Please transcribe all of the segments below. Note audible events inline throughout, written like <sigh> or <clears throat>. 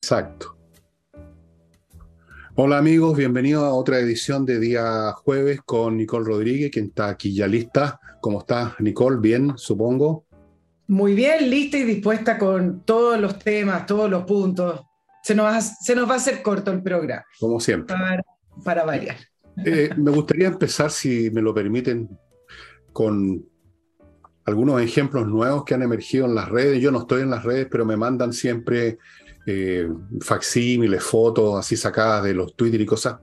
Exacto. Hola amigos, bienvenidos a otra edición de día jueves con Nicole Rodríguez, quien está aquí ya lista. ¿Cómo estás, Nicole? Bien, supongo. Muy bien, lista y dispuesta con todos los temas, todos los puntos. Se nos va, se nos va a hacer corto el programa. Como siempre. Para, variar. Eh, me gustaría empezar, si me lo permiten, con algunos ejemplos nuevos que han emergido en las redes. Yo no estoy en las redes, pero me mandan siempre eh, facsímiles, fotos así sacadas de los Twitter y cosas,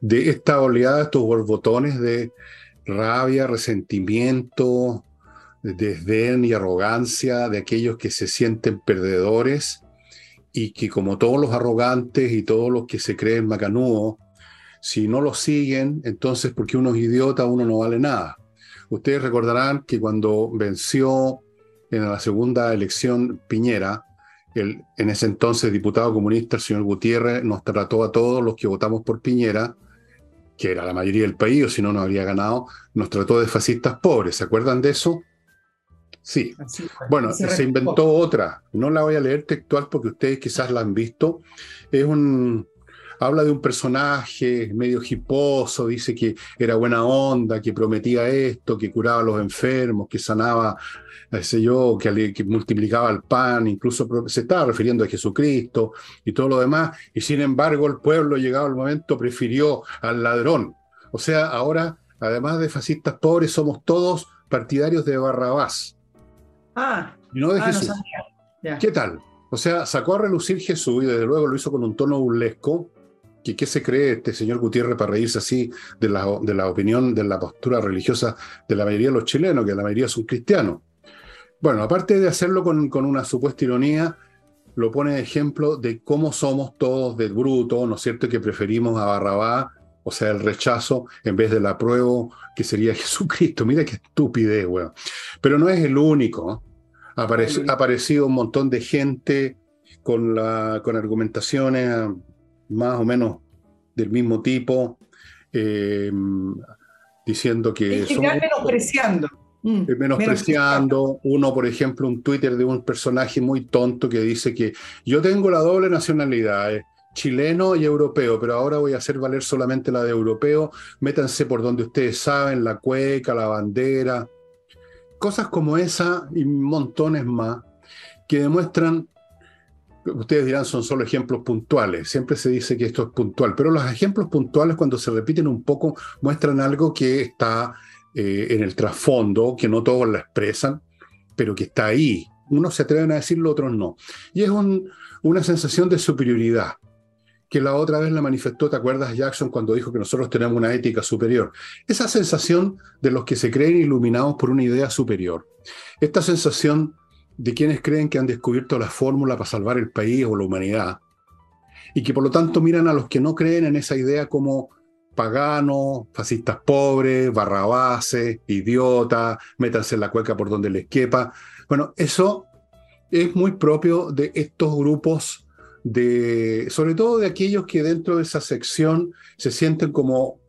de esta oleada, estos borbotones de rabia, resentimiento, desdén y arrogancia de aquellos que se sienten perdedores y que como todos los arrogantes y todos los que se creen macanudos, si no lo siguen, entonces porque uno es idiota, uno no vale nada. Ustedes recordarán que cuando venció en la segunda elección Piñera, el en ese entonces diputado comunista, el señor Gutiérrez, nos trató a todos los que votamos por Piñera, que era la mayoría del país, o si no, no habría ganado, nos trató de fascistas pobres. ¿Se acuerdan de eso? Sí. Bueno, se, inventó otra. No la voy a leer textual porque ustedes quizás la han visto. Es un. Habla de un personaje medio hiposo, dice que era buena onda, que prometía esto, que curaba a los enfermos, que sanaba, sé yo, que, que multiplicaba el pan, incluso se estaba refiriendo a Jesucristo y todo lo demás. Y sin embargo, el pueblo, llegado el momento, prefirió al ladrón. O sea, ahora, además de fascistas pobres, somos todos partidarios de Barrabás Ah, y no de ah, Jesús. ¿Qué tal? O sea, sacó a relucir Jesús y desde luego lo hizo con un tono burlesco. ¿Qué, ¿Qué se cree este señor Gutiérrez para reírse así de la, de la opinión, de la postura religiosa de la mayoría de los chilenos, que la mayoría son cristianos? Bueno, aparte de hacerlo con, con una supuesta ironía, lo pone de ejemplo de cómo somos todos de bruto, ¿no es cierto? Que preferimos a Barrabá, o sea, el rechazo, en vez del apruebo, que sería <laughs> Jesucristo. Mira qué estupidez, weón. Pero no es el único. Ha aparecido un montón de gente con, la, con argumentaciones más o menos del mismo tipo, em, diciendo que... son, menospreciando. Mm, menospreciando. Uno, por ejemplo, un Twitter de un personaje muy tonto que dice que yo tengo la doble nacionalidad, eh, chileno y europeo, pero ahora voy a hacer valer solamente la de europeo. Métanse por donde ustedes saben, la cueca, la bandera, cosas como esa y montones más que demuestran, ustedes dirán son solo ejemplos puntuales, siempre se dice que esto es puntual, pero los ejemplos puntuales cuando se repiten un poco muestran algo que está eh, en el trasfondo, que no todos lo expresan, pero que está ahí. Unos se atreven a decirlo, otros no. Y es una sensación de superioridad que la otra vez la manifestó, ¿te acuerdas Jackson cuando dijo que nosotros tenemos una ética superior? Esa sensación de los que se creen iluminados por una idea superior. Esta sensación de quienes creen que han descubierto la fórmula para salvar el país o la humanidad y que por lo tanto miran a los que no creen en esa idea como paganos, fascistas pobres, barrabases, idiotas, métanse en la cueca por donde les quepa. Bueno, eso es muy propio de estos grupos de, sobre todo de aquellos que dentro de esa sección se sienten como,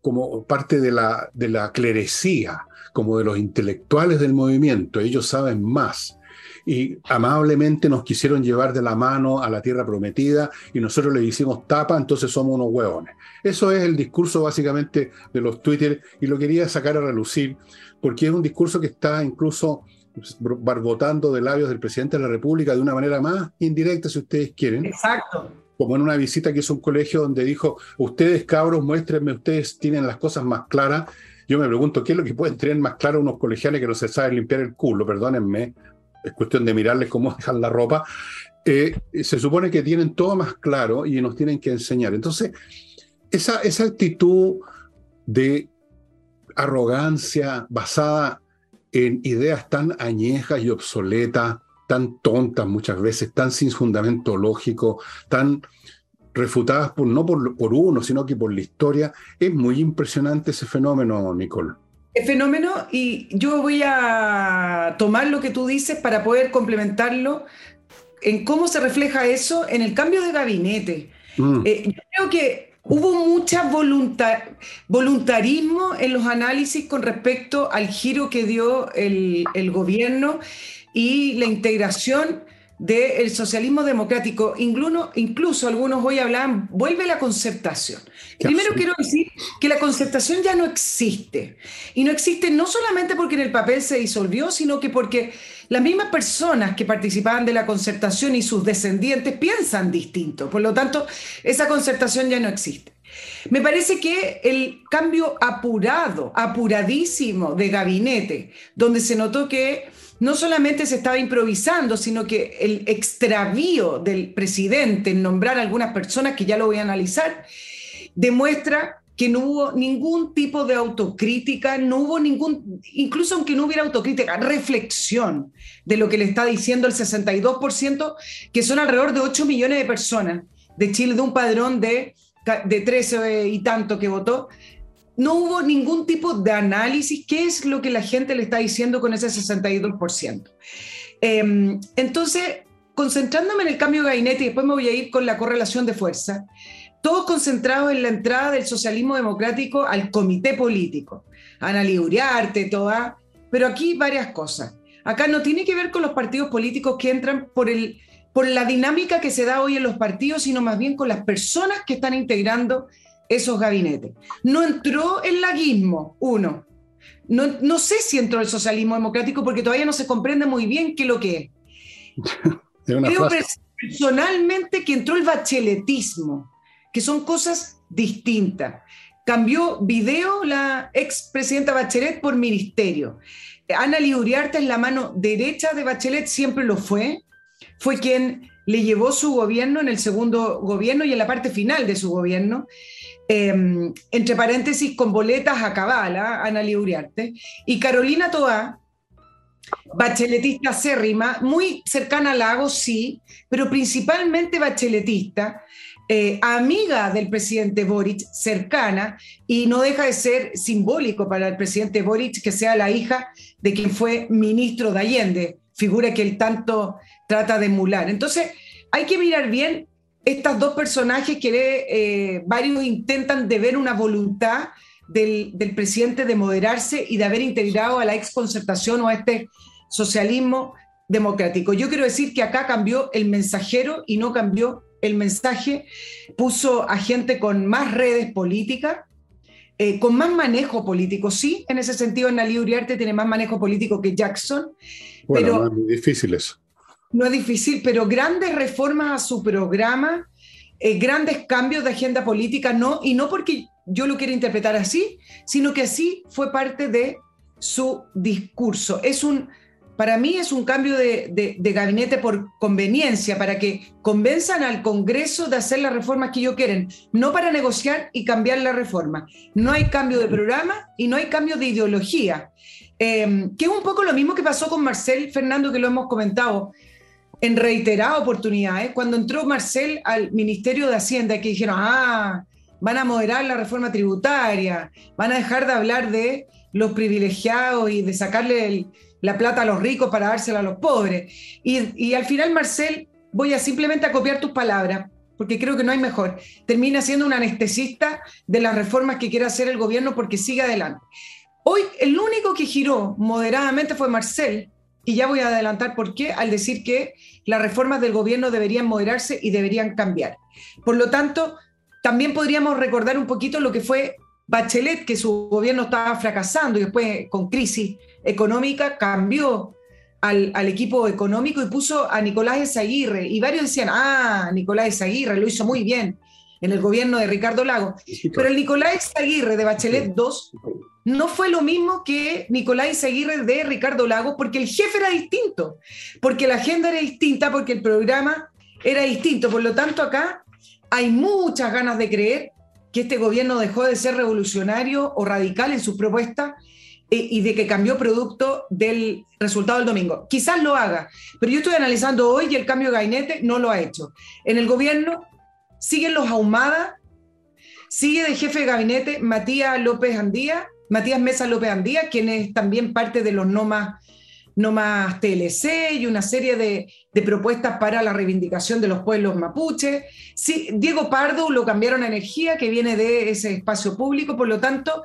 como parte de la, de la clerecía, como de los intelectuales del movimiento, ellos saben más. Y amablemente nos quisieron llevar de la mano a la tierra prometida y nosotros le hicimos tapa, entonces somos unos huevones. Eso es el discurso básicamente de los Twitter y lo quería sacar a relucir porque es un discurso que está incluso barbotando de labios del presidente de la República de una manera más indirecta, si ustedes quieren. Exacto. Como en una visita que hizo un colegio donde dijo, ustedes cabros, muéstrenme, ustedes tienen las cosas más claras. Yo me pregunto, ¿qué es lo que pueden tener más claro unos colegiales que no se saben limpiar el culo? Perdónenme, es cuestión de mirarles cómo <laughs> dejan la ropa. Eh, se supone que tienen todo más claro y nos tienen que enseñar. Entonces, esa, esa actitud de arrogancia basada en ideas tan añejas y obsoletas, tan tontas muchas veces, tan sin fundamento lógico, tan refutadas por, no por, por uno, sino que por la historia. Es muy impresionante ese fenómeno, Nicole. El fenómeno, y yo voy a tomar lo que tú dices para poder complementarlo en cómo se refleja eso en el cambio de gabinete. Mm. Eh, yo creo que Hubo mucha voluntarismo en los análisis con respecto al giro que dio el, el gobierno y la integración del socialismo democrático. Incluso, incluso algunos hoy hablan, vuelve la concertación. Primero quiero decir que la concertación ya no existe. Y no existe no solamente porque en el papel se disolvió, sino que porque las mismas personas que participaban de la concertación y sus descendientes piensan distinto. Por lo tanto, esa concertación ya no existe. Me parece que el cambio apurado, apuradísimo de gabinete, donde se notó que no solamente se estaba improvisando, sino que el extravío del presidente en nombrar a algunas personas, que ya lo voy a analizar, demuestra que no hubo ningún tipo de autocrítica, no hubo ningún, incluso aunque no hubiera autocrítica, reflexión de lo que le está diciendo el 62%, que son alrededor de 8 millones de personas de Chile, de un padrón de, de 13 y tanto que votó, no hubo ningún tipo de análisis, qué es lo que la gente le está diciendo con ese 62%. Em, entonces, concentrándome en el cambio de gabinete y después me voy a ir con la correlación de fuerza, todos concentrados en la entrada del socialismo democrático al comité político. Ana Uriarte, toda, pero aquí varias cosas. Acá no tiene que ver con los partidos políticos que entran por, el, por la dinámica que se da hoy en los partidos, sino más bien con las personas que están integrando esos gabinetes. No entró el laguismo, uno. No, no sé si entró el socialismo democrático porque todavía no se comprende muy bien qué es lo que es. <laughs> Creo personalmente que entró el bacheletismo, que son cosas distintas. Cambió video la expresidenta Bachelet por ministerio. Ana Liuriarte es la mano derecha de Bachelet, siempre lo fue. Fue quien le llevó su gobierno en el segundo gobierno y en la parte final de su gobierno. Em, entre paréntesis, con boletas a cabala, Ana Uriarte, y Carolina Toá, bacheletista acérrima, muy cercana a Lago, sí, pero principalmente bacheletista, eh, amiga del presidente Boric, cercana, y no deja de ser simbólico para el presidente Boric que sea la hija de quien fue ministro de Allende, figura que él tanto trata de emular. Entonces, hay que mirar bien estos dos personajes que eh, varios intentan de ver una voluntad del, presidente de moderarse y de haber integrado a la exconcertación o a este socialismo democrático. Yo quiero decir que acá cambió el mensajero y no cambió el mensaje, puso a gente con más redes políticas, eh, con más manejo político. Sí, en ese sentido, Nalí Uriarte tiene más manejo político que Jackson. Bueno, pero, es muy difícil eso no es difícil, pero grandes reformas a su programa, eh, grandes cambios de agenda política, no, y no porque yo lo quiera interpretar así, sino que así fue parte de su discurso. Es un, para mí es un cambio de, gabinete por conveniencia, para que convenzan al Congreso de hacer las reformas que ellos quieren, no para negociar y cambiar la reforma. No hay cambio de programa y no hay cambio de ideología, eh, que es un poco lo mismo que pasó con Marcel Fernando, que lo hemos comentado en reiteradas oportunidades, cuando entró Marcel al Ministerio de Hacienda, que dijeron, ah, van a moderar la reforma tributaria, van a dejar de hablar de los privilegiados y de sacarle la plata a los ricos para dársela a los pobres. Y, al final, Marcel, voy a simplemente a copiar tus palabras, porque creo que no hay mejor. Termina siendo un anestesista de las reformas que quiere hacer el gobierno porque sigue adelante. Hoy, el único que giró moderadamente fue Marcel, y ya voy a adelantar por qué, al decir que las reformas del gobierno deberían moderarse y deberían cambiar. Por lo tanto, también podríamos recordar un poquito lo que fue Bachelet, que su gobierno estaba fracasando y después con crisis económica cambió al, equipo económico y puso a Nicolás Esaguirre. Y varios decían, ah, Nicolás Esaguirre lo hizo muy bien en el gobierno de Ricardo Lago. Pero el Nicolás Aguirre de Bachelet II no fue lo mismo que Nicolás Aguirre de Ricardo Lago, porque el jefe era distinto, porque la agenda era distinta, porque el programa era distinto. Por lo tanto, acá hay muchas ganas de creer que este gobierno dejó de ser revolucionario o radical en sus propuestas eh, y de que cambió producto del resultado del domingo. Quizás lo haga, pero yo estoy analizando hoy y el cambio de gabinete no lo ha hecho. En el gobierno siguen los Ahumada, sigue de jefe de gabinete Matías López Andía, Matías Mesa López Andía, quien es también parte de los no más no TLC y una serie de, propuestas para la reivindicación de los pueblos mapuche. Sí, Diego Pardo lo cambiaron a energía, que viene de ese espacio público, por lo tanto,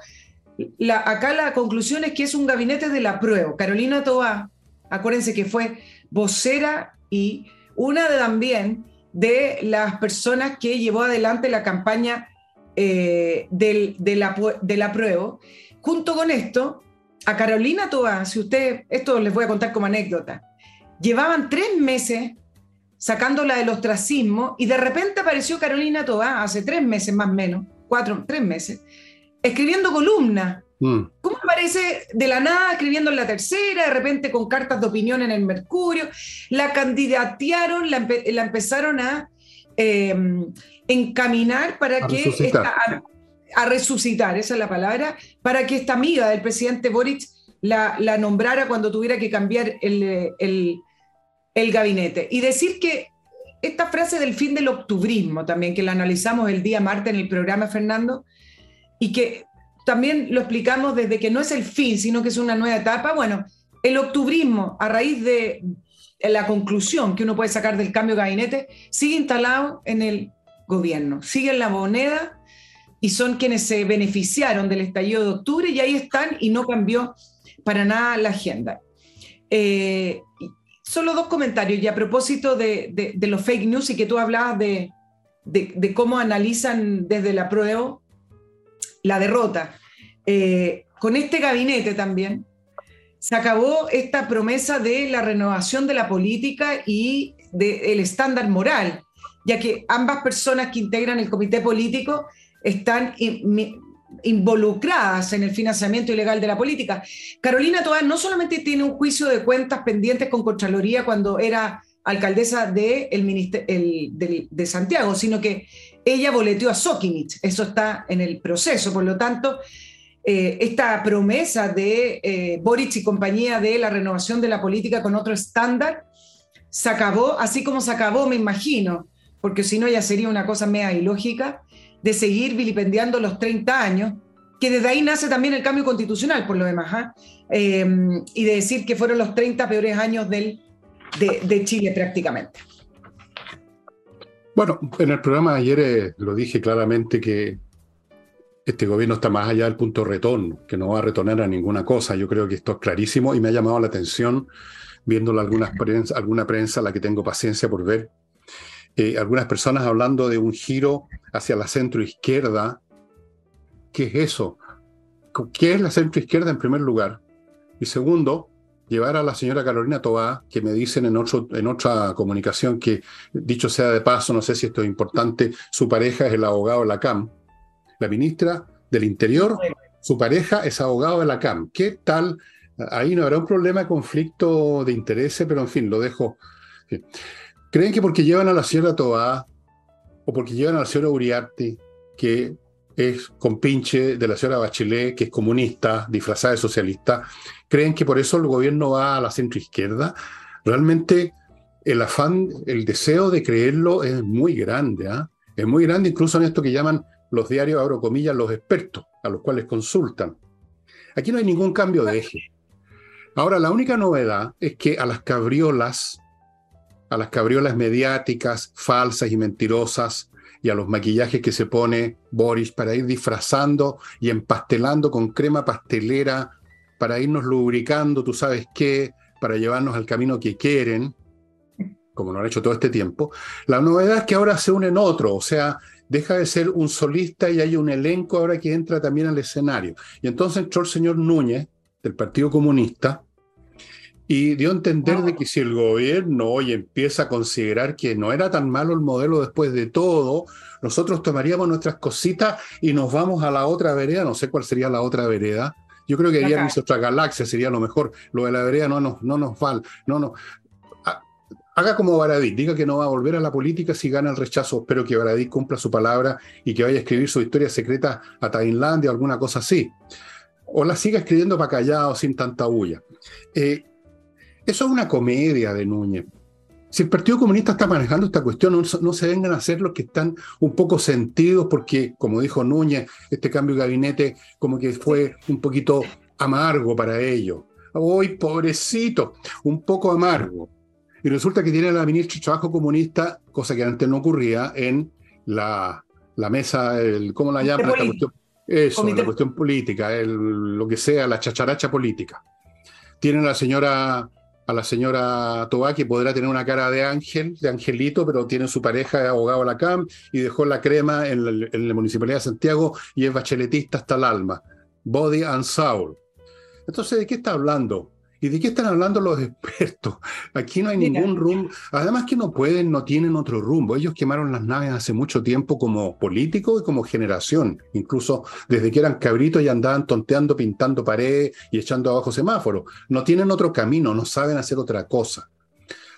acá la conclusión es que es un gabinete de la prueba. Carolina Toa, acuérdense que fue vocera y una de también de las personas que llevó adelante la campaña eh, del, de, la, de la prueba. Junto con esto, a Carolina Toa, si usted, esto les voy a contar como anécdota, llevaban tres meses sacándola del ostracismo y de repente apareció Carolina Toa, hace tres meses más o menos, cuatro, tres meses, escribiendo columnas. Mm. ¿Cómo aparece de la nada escribiendo en la tercera, de repente con cartas de opinión en el Mercurio? La candidatearon, la, empezaron a em, encaminar para que a resucitar, esa es la palabra, para que esta amiga del presidente Boric la, nombrara cuando tuviera que cambiar el, el, gabinete. Y decir que esta frase del fin del octubrismo también, que la analizamos el día martes en el programa, Fernando, y que también lo explicamos desde que no es el fin, sino que es una nueva etapa. Bueno, el octubrismo, a raíz de la conclusión que uno puede sacar del cambio de gabinete, sigue instalado en el gobierno, sigue en la moneda y son quienes se beneficiaron del estallido de octubre y ahí están y no cambió para nada la agenda. Eh, solo dos comentarios y a propósito de, los fake news y que tú hablabas de, cómo analizan desde la prueba la derrota. Eh, con este gabinete también se acabó esta promesa de la renovación de la política y del estándar moral, ya que ambas personas que integran el comité político están involucradas en el financiamiento ilegal de la política. Carolina Toá no solamente tiene un juicio de cuentas pendientes con Contraloría cuando era alcaldesa de, el, de Santiago, sino que ella boleteó a Sokinich, eso está en el proceso, por lo tanto, eh, esta promesa de eh, Boric y compañía de la renovación de la política con otro estándar se acabó, así como se acabó, me imagino, porque si no ya sería una cosa media ilógica, de seguir vilipendiando los 30 años, que desde ahí nace también el cambio constitucional, por lo demás, ¿ah? em, y de decir que fueron los 30 peores años del, de, Chile prácticamente. Bueno, en el programa de ayer eh, lo dije claramente que este gobierno está más allá del punto de que no va a retornar a ninguna cosa. Yo creo que esto es clarísimo y me ha llamado la atención viendo algunas prensa, alguna prensa la que tengo paciencia por ver, eh, algunas personas hablando de un giro hacia la centro izquierda. ¿Qué es eso? ¿Qué es la centro izquierda en primer lugar? Y segundo, llevar a la señora Carolina Tobá, que me dicen en, otra comunicación que, dicho sea de paso, no sé si esto es importante, su pareja es el abogado de la CAM. La ministra del Interior, su pareja es abogado de la CAM. ¿Qué tal? Ahí no habrá un problema de conflicto de intereses, pero en fin, lo dejo. ¿Creen que porque llevan a la señora Toá o porque llevan a la señora Uriarte, que es compinche de la señora Bachelet, que es comunista, disfrazada de socialista, creen que por eso el gobierno va a la centroizquierda? Realmente el afán, el deseo de creerlo es muy grande, ¿ah? es muy grande incluso en esto que llaman los diarios, abro comillas, los expertos, a los cuales consultan. Aquí no hay ningún cambio de eje. Ahora, la única novedad es que a las cabriolas a las cabriolas mediáticas falsas y mentirosas y a los maquillajes que se pone Boris para ir disfrazando y empastelando con crema pastelera, para irnos lubricando, tú sabes qué, para llevarnos al camino que quieren, como lo han hecho todo este tiempo. La novedad es que ahora se unen otros, o sea, deja de ser un solista y hay un elenco ahora que entra también al escenario. Y entonces entró el señor Núñez, del Partido Comunista, y dio a entender de que si el gobierno hoy empieza a considerar que no era tan malo el modelo después de todo, nosotros tomaríamos nuestras cositas y nos vamos a la otra vereda, no sé cuál sería la otra vereda. Yo creo que iría otra galaxia, sería lo mejor. Lo de la vereda no nos, no nos vale. No, no. Haga como Baradí, diga que no va a volver a la política si gana el rechazo. Espero que Baradí cumpla su palabra y que vaya a escribir su historia secreta a Tailandia o alguna cosa así. O la siga escribiendo para callado, sin tanta bulla. Eh, eso es una comedia de Núñez. Si el Partido Comunista está manejando esta cuestión, no, se vengan a hacer los que están un poco sentidos, porque, como dijo Núñez, este cambio de gabinete como que fue un poquito amargo para ellos. ¡Uy, pobrecito! Un poco amargo. Y resulta que tiene a la ministra de Trabajo Comunista, cosa que antes no ocurría, en la, la mesa, el, ¿cómo la llaman? Eso, la cuestión política, el, lo que sea, la chacharacha política. Tienen a la señora a la señora Tobá, que podrá tener una cara de ángel, de angelito, pero tiene su pareja de abogado a la CAM y dejó la crema en la, Municipalidad de Santiago y es bacheletista hasta el alma. Body and soul. Entonces, ¿de qué está hablando? ¿Y de qué están hablando los expertos? Aquí no hay ningún rumbo. Además que no pueden, no tienen otro rumbo. Ellos quemaron las naves hace mucho tiempo como políticos y como generación. Incluso desde que eran cabritos y andaban tonteando, pintando paredes y echando abajo semáforos. No tienen otro camino, no saben hacer otra cosa.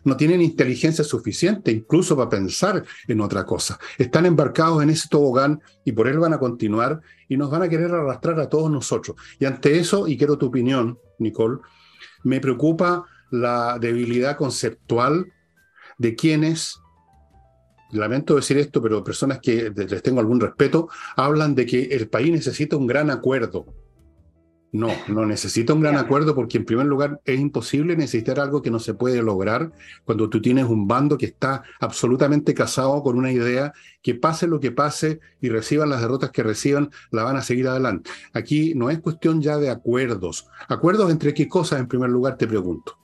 No tienen inteligencia suficiente incluso para pensar en otra cosa. Están embarcados en ese tobogán y por él van a continuar y nos van a querer arrastrar a todos nosotros. Y ante eso, y quiero tu opinión, Nicole, me preocupa la debilidad conceptual de quienes, lamento decir esto, pero personas que les tengo algún respeto, hablan de que el país necesita un gran acuerdo. No, no necesita un gran acuerdo porque en primer lugar es imposible necesitar algo que no se puede lograr cuando tú tienes un bando que está absolutamente casado con una idea que pase lo que pase y reciban las derrotas que reciban, la van a seguir adelante. Aquí no es cuestión ya de acuerdos. ¿Acuerdos entre qué cosas en primer lugar te pregunto?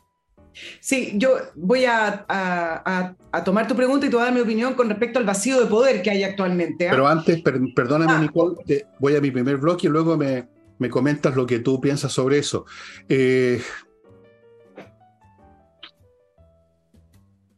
Sí, yo voy a, tomar tu pregunta y te voy a dar mi opinión con respecto al vacío de poder que hay actualmente. ¿ah? Pero antes, perdóname, ah, Nicole, voy a mi primer bloque y luego me, me comentas lo que tú piensas sobre eso. Eh,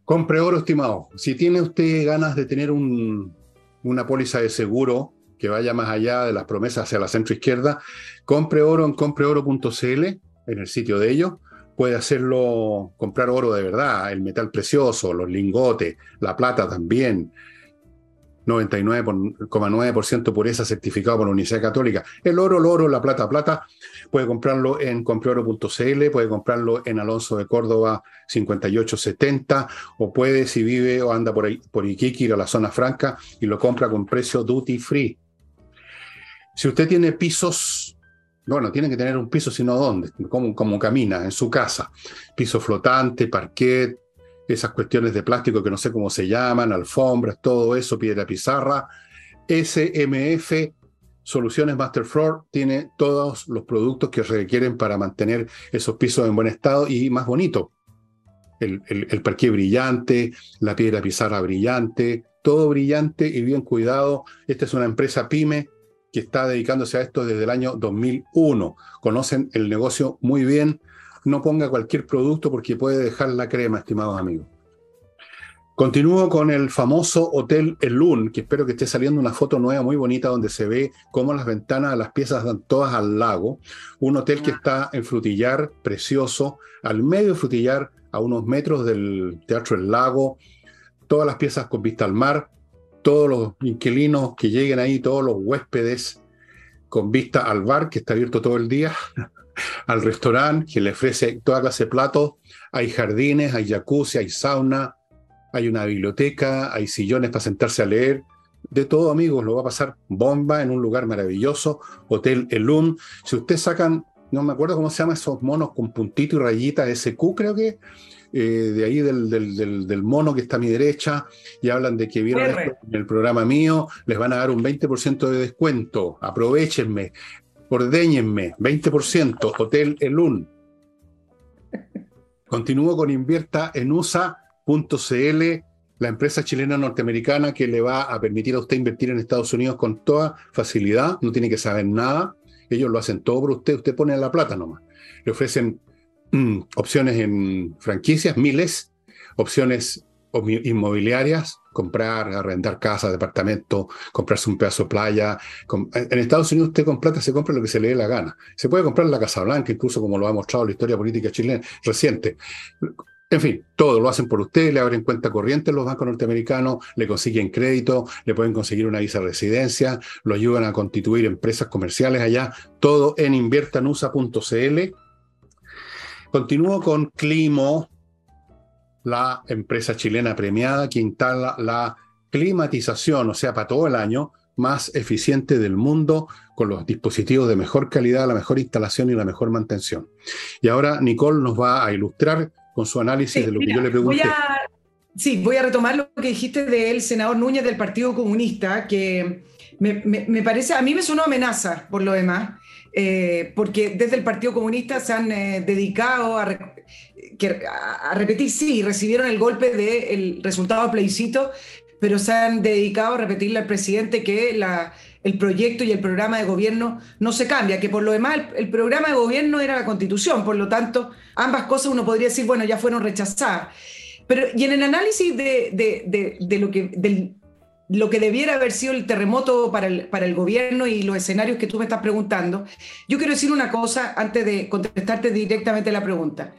compre oro, estimado. Si tiene usted ganas de tener una póliza de seguro que vaya más allá de las promesas hacia la centro izquierda, compre oro en compreoro.cl, en el sitio de ellos. Puede hacerlo, comprar oro de verdad, el metal precioso, los lingotes, la plata también, 99,9% pureza certificado por la Universidad Católica. El oro, el oro, la plata, plata, puede comprarlo en compreoro.cl, puede comprarlo en Alonso de Córdoba 5870, o puede, si vive o anda por, ahí, por Iquique, ir a la zona franca y lo compra con precio duty free. Si usted tiene pisos, bueno, tiene que tener un piso, sino dónde, como, como camina, en su casa. Piso flotante, parquet, esas cuestiones de plástico que no sé cómo se llaman, alfombras, todo eso, piedra pizarra. SMF Soluciones Masterfloor tiene todos los productos que requieren para mantener esos pisos en buen estado y más bonito. El, el, parqué brillante, la piedra pizarra brillante, todo brillante y bien cuidado. Esta es una empresa pyme que está dedicándose a esto desde el año 2001. Conocen el negocio muy bien, no ponga cualquier producto porque puede dejar la crema, estimados amigos. Continúo con el famoso Hotel Elun, que espero que esté saliendo una foto nueva muy bonita donde se ve cómo las ventanas de las piezas dan todas al lago. Un hotel que está en Frutillar, precioso, al medio de Frutillar, a unos metros del Teatro El Lago, todas las piezas con vista al mar, todos los inquilinos que lleguen ahí, todos los huéspedes con vista al bar que está abierto todo el día, al restaurante que le ofrece toda clase de platos. Hay jardines, hay jacuzzi, hay sauna, hay una biblioteca, hay sillones para sentarse a leer. De todo, amigos, lo va a pasar bomba en un lugar maravilloso, Hotel Elum. Si ustedes sacan, no me acuerdo cómo se llaman esos monos con puntito y rayita, SQ creo que, eh, de ahí del, del, mono que está a mi derecha, y hablan de que vieron esto en el programa mío, les van a dar un 20% de descuento. Aprovechenme ordéñenme, 20%, Hotel Elun. Continúo con invierta en USA.cl, la empresa chilena norteamericana que le va a permitir a usted invertir en Estados Unidos con toda facilidad, no tiene que saber nada, ellos lo hacen todo por usted, usted pone la plata nomás. Le ofrecen mm, opciones en franquicias, miles, opciones inmobiliarias, comprar, arrendar casa, departamento, comprarse un pedazo de playa. En Estados Unidos usted con plata se compra lo que se le dé la gana. Se puede comprar la Casa Blanca, incluso como lo ha mostrado la historia política chilena reciente. En fin, todo lo hacen por usted, le abren cuenta corriente en los bancos norteamericanos, le consiguen crédito, le pueden conseguir una visa de residencia, lo ayudan a constituir empresas comerciales allá, todo en inviertanusa.cl. Continúo con Climo, la empresa chilena premiada que instala la climatización, o sea, para todo el año, más eficiente del mundo, con los dispositivos de mejor calidad, la mejor instalación y la mejor mantención. Y ahora Nicole nos va a ilustrar con su análisis de lo que yo le pregunté. sí, voy a retomar lo que dijiste del senador Núñez del Partido Comunista, que me, parece, a mí me suena amenaza por lo demás, eh, porque desde el Partido Comunista se han eh, dedicado a, repetir, sí, recibieron el golpe del resultado del plebiscito, pero se han dedicado a repetirle al presidente que el proyecto y el programa de gobierno no se cambia, que por lo demás el, programa de gobierno era la constitución, por lo tanto ambas cosas uno podría decir, bueno, ya fueron rechazadas. Pero, y en el análisis de, de, de, lo, que, del, lo que debiera haber sido el terremoto para el, para el gobierno y los escenarios que tú me estás preguntando, yo quiero decir una cosa antes de contestarte directamente la pregunta.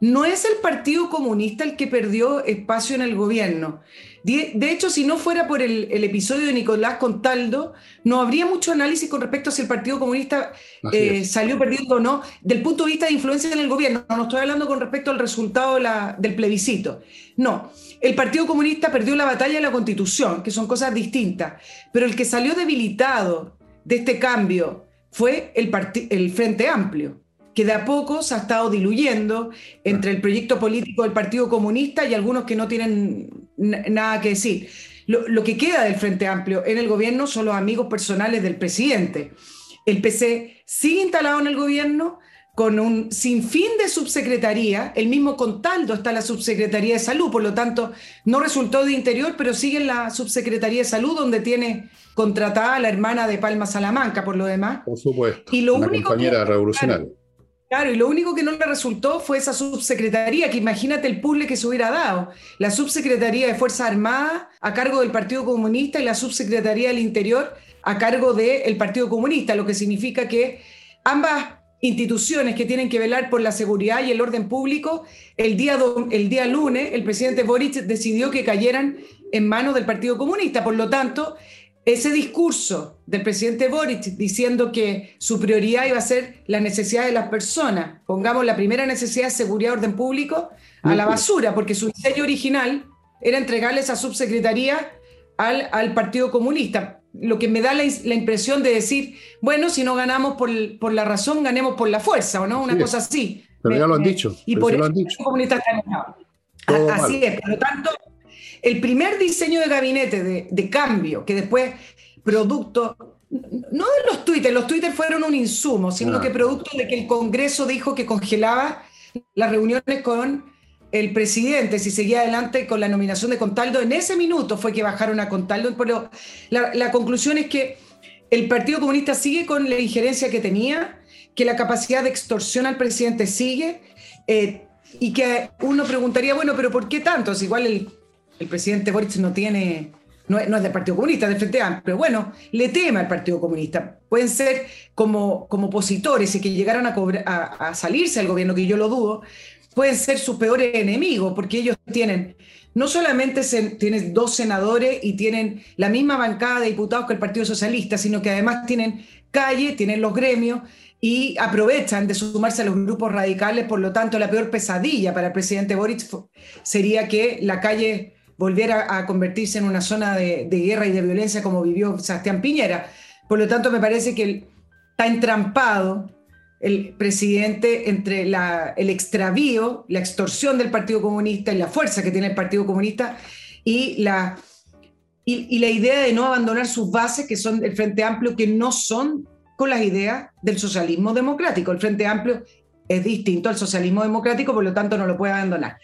No es el Partido Comunista el que perdió espacio en el gobierno. De, hecho, si no fuera por el, episodio de Nicolás Contaldo, no habría mucho análisis con respecto a si el Partido Comunista eh, salió perdiendo o no, del punto de vista de influencia en el gobierno. No estoy hablando con respecto al resultado del plebiscito. No, el Partido Comunista perdió la batalla de la Constitución, que son cosas distintas, pero el que salió debilitado de este cambio fue el, el Frente Amplio que de a poco se ha estado diluyendo entre el proyecto político del Partido Comunista y algunos que no tienen nada que decir. Lo, que queda del Frente Amplio en el gobierno son los amigos personales del presidente. El PC sigue instalado en el gobierno con un sinfín de subsecretaría, el mismo Contaldo está en la subsecretaría de salud, por lo tanto no resultó de interior, pero sigue en la subsecretaría de salud donde tiene contratada a la hermana de Palma Salamanca, por lo demás. Por supuesto. Y lo único compañera revolucionaria. Claro, y lo único que no le resultó fue esa subsecretaría, que imagínate el puzzle que se hubiera dado. La subsecretaría de Fuerza Armada a cargo del Partido Comunista y la subsecretaría del Interior a cargo del Partido Comunista, lo que significa que ambas instituciones que tienen que velar por la seguridad y el orden público, el día, el día lunes el presidente Boric decidió que cayeran en manos del Partido Comunista. Por lo tanto, ese discurso del presidente Boric diciendo que su prioridad iba a ser la necesidad de las personas, pongamos la primera necesidad de seguridad y orden público, a la basura, porque su diseño original era entregarle esa subsecretaría al, al Partido Comunista. Lo que me da la, impresión de decir, bueno, si no ganamos por, por, la razón, ganemos por la fuerza, ¿o no? Una cosa así. Pero ya lo han dicho. Y por eso lo han dicho. Comunista está Así es, por lo tanto, el primer diseño de gabinete de, cambio, que después producto, no de los Twitter, los Twitter fueron un insumo, sino ah. que producto de que el Congreso dijo que congelaba las reuniones con el presidente si seguía adelante con la nominación de Contaldo. En ese minuto fue que bajaron a Contaldo, pero la, conclusión es que el Partido Comunista sigue con la injerencia que tenía, que la capacidad de extorsión al presidente sigue, eh, y que uno preguntaría, bueno, pero ¿por qué tanto? Si igual el el presidente Boric no tiene, no, es del Partido Comunista, del Frente Amplio, bueno, le teme al Partido Comunista. Pueden ser como, como opositores y que llegaran a, a, salirse al gobierno, que yo lo dudo, pueden ser sus peores enemigos, porque ellos tienen, no solamente tienen dos senadores y tienen la misma bancada de diputados que el Partido Socialista, sino que además tienen calle, tienen los gremios y aprovechan de sumarse a los grupos radicales, por lo tanto la peor pesadilla para el presidente Boric sería que la calle volviera a convertirse en una zona de, guerra y de violencia como vivió Sebastián Piñera. Por lo tanto, me parece que está entrampado el presidente entre el extravío, la extorsión del Partido Comunista y la fuerza que tiene el Partido Comunista y la, y, la idea de no abandonar sus bases, que son el Frente Amplio, que no son con las ideas del socialismo democrático. El Frente Amplio es distinto al socialismo democrático, por lo tanto no lo puede abandonar.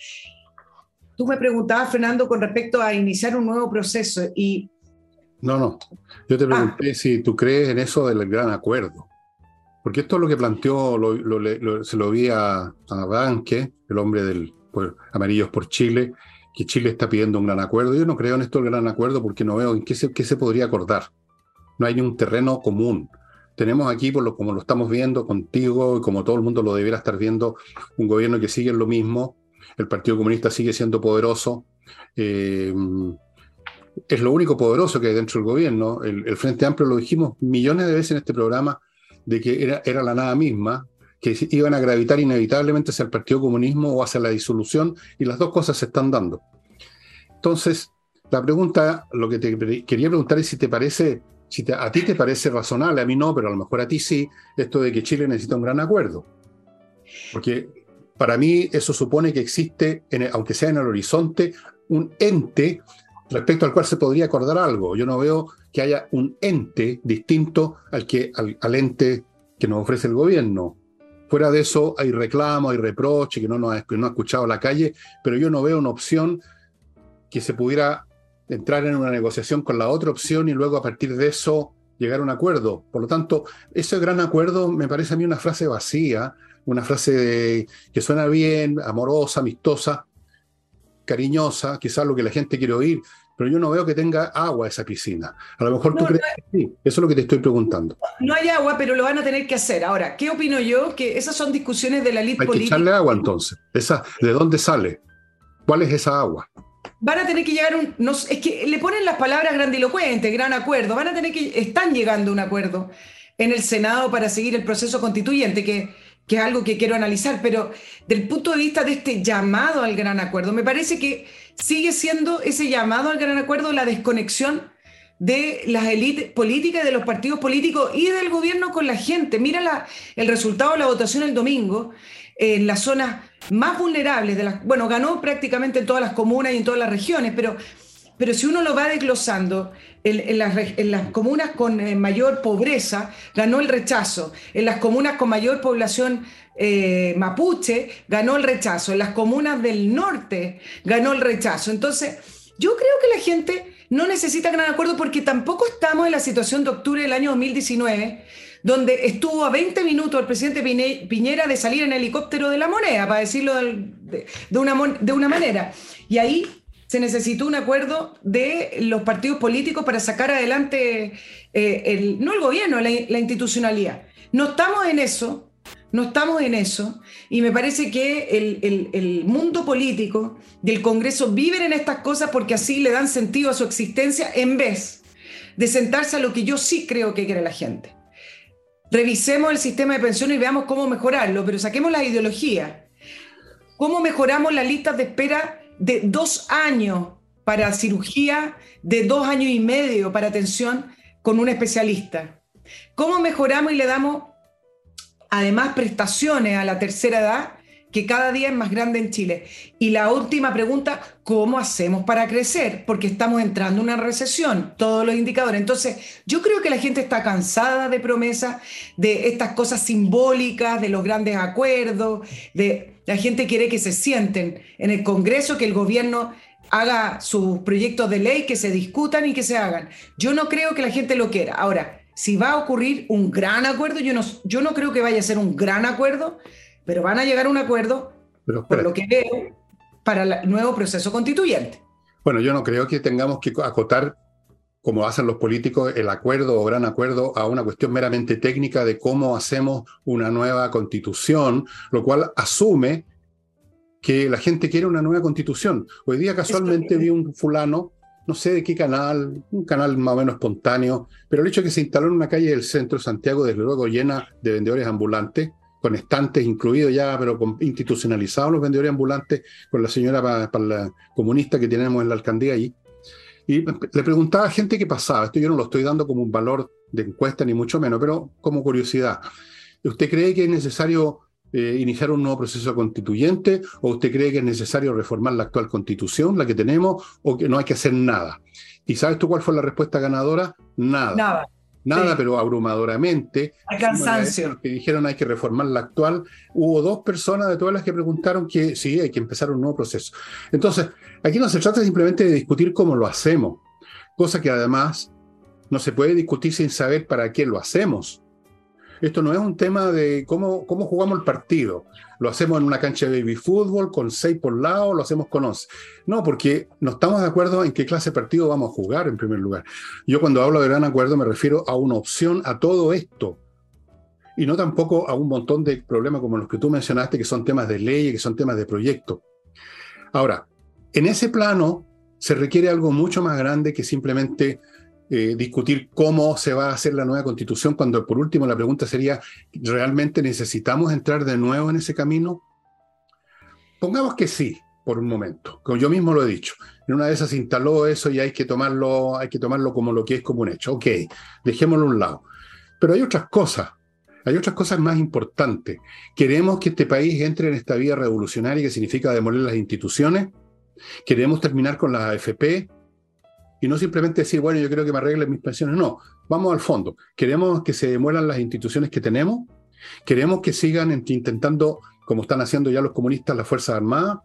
Tú me preguntabas, Fernando, con respecto a iniciar un nuevo proceso y... No, no. Yo te pregunté ah. si tú crees en eso del gran acuerdo. Porque esto es lo que planteó, se lo vi a, a Banque, el hombre del Amarillos por Chile, que Chile está pidiendo un gran acuerdo. Yo no creo en esto del gran acuerdo porque no veo en qué se, qué se podría acordar. No hay un terreno común. Tenemos aquí, por lo, como lo estamos viendo contigo y como todo el mundo lo debiera estar viendo, un gobierno que sigue en lo mismo, el Partido Comunista sigue siendo poderoso. Eh, es lo único poderoso que hay dentro del gobierno. El, Frente Amplio lo dijimos millones de veces en este programa, de que era, la nada misma, que iban a gravitar inevitablemente hacia el Partido Comunismo o hacia la disolución, y las dos cosas se están dando. Entonces, la pregunta, lo que te quería preguntar es si te parece si a ti te parece razonable, a mí no, pero a lo mejor a ti sí, esto de que Chile necesita un gran acuerdo. Porque para mí eso supone que existe, aunque sea en el horizonte, un ente respecto al cual se podría acordar algo. Yo no veo que haya un ente distinto al, que, al, ente que nos ofrece el gobierno. Fuera de eso hay reclamos, hay reproches, que no, nos ha, no ha escuchado la calle, pero yo no veo una opción que se pudiera entrar en una negociación con la otra opción y luego a partir de eso llegar a un acuerdo. Por lo tanto, ese gran acuerdo me parece a mí una frase vacía, una frase que suena bien, amorosa, amistosa, cariñosa, quizás lo que la gente quiere oír, pero yo no veo que tenga agua esa piscina. A lo mejor tú crees que sí. Eso es lo que te estoy preguntando. No hay agua, pero lo van a tener que hacer. Ahora, ¿qué opino yo? Que esas son discusiones de la elite política. Hay que echarle agua entonces. Esa, ¿De dónde sale? ¿Cuál es esa agua? Van a tener que llegar un. No, es que le ponen las palabras grandilocuentes, gran acuerdo. Van a tener que. Están llegando a un acuerdo en el Senado para seguir el proceso constituyente, que que es algo que quiero analizar, pero del punto de vista de este llamado al gran acuerdo, me parece que sigue siendo ese llamado al gran acuerdo la desconexión de las élites políticas, de los partidos políticos y del gobierno con la gente. Mira el resultado de la votación el domingo en las zonas más vulnerables, de las, bueno, ganó prácticamente en todas las comunas y en todas las regiones, pero pero si uno lo va desglosando, en, las, comunas con eh, mayor pobreza ganó el rechazo, en las comunas con mayor población eh, mapuche ganó el rechazo, en las comunas del norte ganó el rechazo. Entonces, yo creo que la gente no necesita gran acuerdo porque tampoco estamos en la situación de octubre del año 2019 donde estuvo a 20 minutos el presidente Piñera de salir en helicóptero de la moneda, para decirlo de, una, de una manera. Y ahí se necesitó un acuerdo de los partidos políticos para sacar adelante, eh, el, no el gobierno, la, institucionalidad. No estamos en eso, no estamos en eso, y me parece que el, el, mundo político del Congreso viven en estas cosas porque así le dan sentido a su existencia en vez de sentarse a lo que yo sí creo que quiere la gente. Revisemos el sistema de pensiones y veamos cómo mejorarlo, pero saquemos la ideología. ¿Cómo mejoramos las listas de espera de dos años para cirugía, de dos años y medio para atención con un especialista. ¿Cómo mejoramos y le damos además prestaciones a la tercera edad que cada día es más grande en Chile? Y la última pregunta, ¿cómo hacemos para crecer? Porque estamos entrando en una recesión, todos los indicadores. Entonces, yo creo que la gente está cansada de promesas, de estas cosas simbólicas, de los grandes acuerdos, de la gente quiere que se sienten en el Congreso, que el gobierno haga sus proyectos de ley, que se discutan y que se hagan. Yo no creo que la gente lo quiera. Ahora, si va a ocurrir un gran acuerdo, yo no, yo no creo que vaya a ser un gran acuerdo, pero van a llegar a un acuerdo, por lo que veo, para el nuevo proceso constituyente. Bueno, yo no creo que tengamos que acotar como hacen los políticos, el acuerdo o gran acuerdo a una cuestión meramente técnica de cómo hacemos una nueva constitución, lo cual asume que la gente quiere una nueva constitución. Hoy día casualmente vi un fulano, no sé de qué canal, un canal más o menos espontáneo, pero el hecho de que se instaló en una calle del centro de Santiago, desde luego llena de vendedores ambulantes, con estantes incluidos ya, pero con, institucionalizados los vendedores ambulantes, con la señora comunista que tenemos en la alcaldía allí, y le preguntaba a gente qué pasaba. Esto yo no lo estoy dando como un valor de encuesta, ni mucho menos, pero como curiosidad. ¿Usted cree que es necesario eh, iniciar un nuevo proceso constituyente? ¿O usted cree que es necesario reformar la actual constitución, la que tenemos, o que no hay que hacer nada? ¿Y sabes tú cuál fue la respuesta ganadora? Nada. Nada. Nada, pero abrumadoramente. Al cansancio. Que dijeron hay que reformar la actual. Hubo dos personas de todas las que preguntaron que sí, hay que empezar un nuevo proceso. Entonces, aquí no se trata simplemente de discutir cómo lo hacemos, cosa que además no se puede discutir sin saber para qué lo hacemos. Esto no es un tema de cómo, cómo jugamos el partido. Lo hacemos en una cancha de baby fútbol con seis por lado, lo hacemos con once. No, porque no estamos de acuerdo en qué clase de partido vamos a jugar en primer lugar. Yo cuando hablo de gran acuerdo me refiero a una opción a todo esto. Y no tampoco a un montón de problemas como los que tú mencionaste, que son temas de ley, que son temas de proyecto. Ahora, en ese plano se requiere algo mucho más grande que simplemente eh, discutir cómo se va a hacer la nueva constitución, cuando por último la pregunta sería, ¿realmente necesitamos entrar de nuevo en ese camino? Pongamos que sí, por un momento. Como yo mismo lo he dicho, en una de esas se instaló eso y hay que tomarlo, hay que tomarlo como lo que es como un hecho. Ok, dejémoslo a un lado. Pero hay otras cosas, hay otras cosas más importantes. Queremos que este país entre en esta vía revolucionaria que significa demoler las instituciones. Queremos terminar con la AFP y no simplemente decir, bueno, yo creo que me arreglen mis pensiones. No, vamos al fondo. Queremos que se demuelan las instituciones que tenemos. Queremos que sigan intentando, como están haciendo ya los comunistas, las Fuerzas Armadas.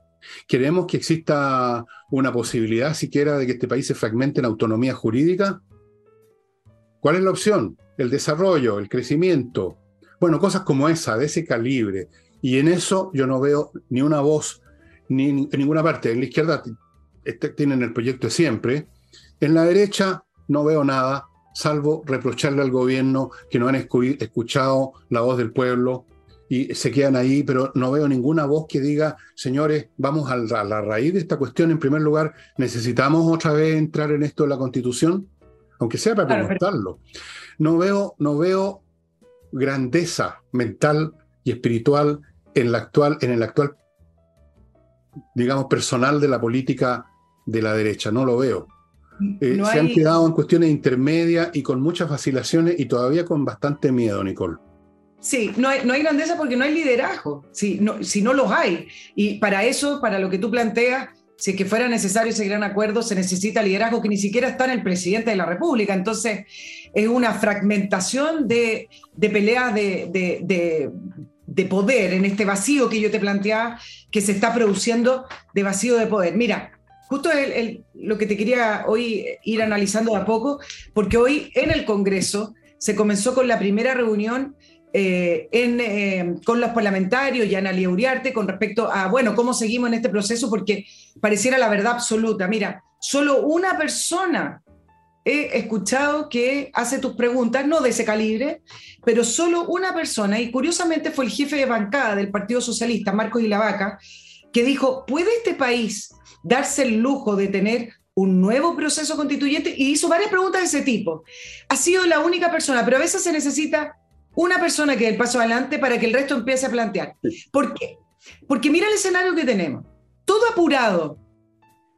Queremos que exista una posibilidad siquiera de que este país se fragmente en autonomía jurídica. ¿Cuál es la opción? El desarrollo, el crecimiento. Bueno, cosas como esa, de ese calibre. Y en eso yo no veo ni una voz ni en ninguna parte. En la izquierda este, tienen el proyecto de siempre. En la derecha no veo nada, salvo reprocharle al gobierno que no han escuchado la voz del pueblo, y se quedan ahí, pero no veo ninguna voz que diga, señores, vamos a la, raíz de esta cuestión. En primer lugar, necesitamos otra vez entrar en esto de la Constitución, aunque sea para preguntarlo. No veo, no veo grandeza mental y espiritual en, la actual, en el actual, digamos, personal de la política de la derecha. No lo veo. Eh, se han quedado en cuestiones intermedias y con muchas vacilaciones y todavía con bastante miedo, Nicole. Sí, no hay, no hay grandeza porque no hay liderazgo, si no, si no los hay. Y para eso, para lo que tú planteas, si es que fuera necesario ese gran acuerdo, se necesita liderazgo que ni siquiera está en el presidente de la República. Entonces, es una fragmentación de, de peleas de, de, de, poder en este vacío que yo te planteaba, que se está produciendo de vacío de poder. Mira, justo el, lo que te quería hoy ir analizando de a poco, porque hoy en el Congreso se comenzó con la primera reunión eh, eh, con los parlamentarios y Ana Uriarte con respecto a, bueno, cómo seguimos en este proceso, porque pareciera la verdad absoluta. Mira, solo una persona he escuchado que hace tus preguntas, no de ese calibre, pero solo una persona, y curiosamente fue el jefe de bancada del Partido Socialista, Marcos Ilavaca, que dijo, ¿puede este país darse el lujo de tener un nuevo proceso constituyente? Y hizo varias preguntas de ese tipo. Ha sido la única persona, pero a veces se necesita una persona que dé el paso adelante para que el resto empiece a plantear. ¿Por qué? Porque mira el escenario que tenemos. Todo apurado.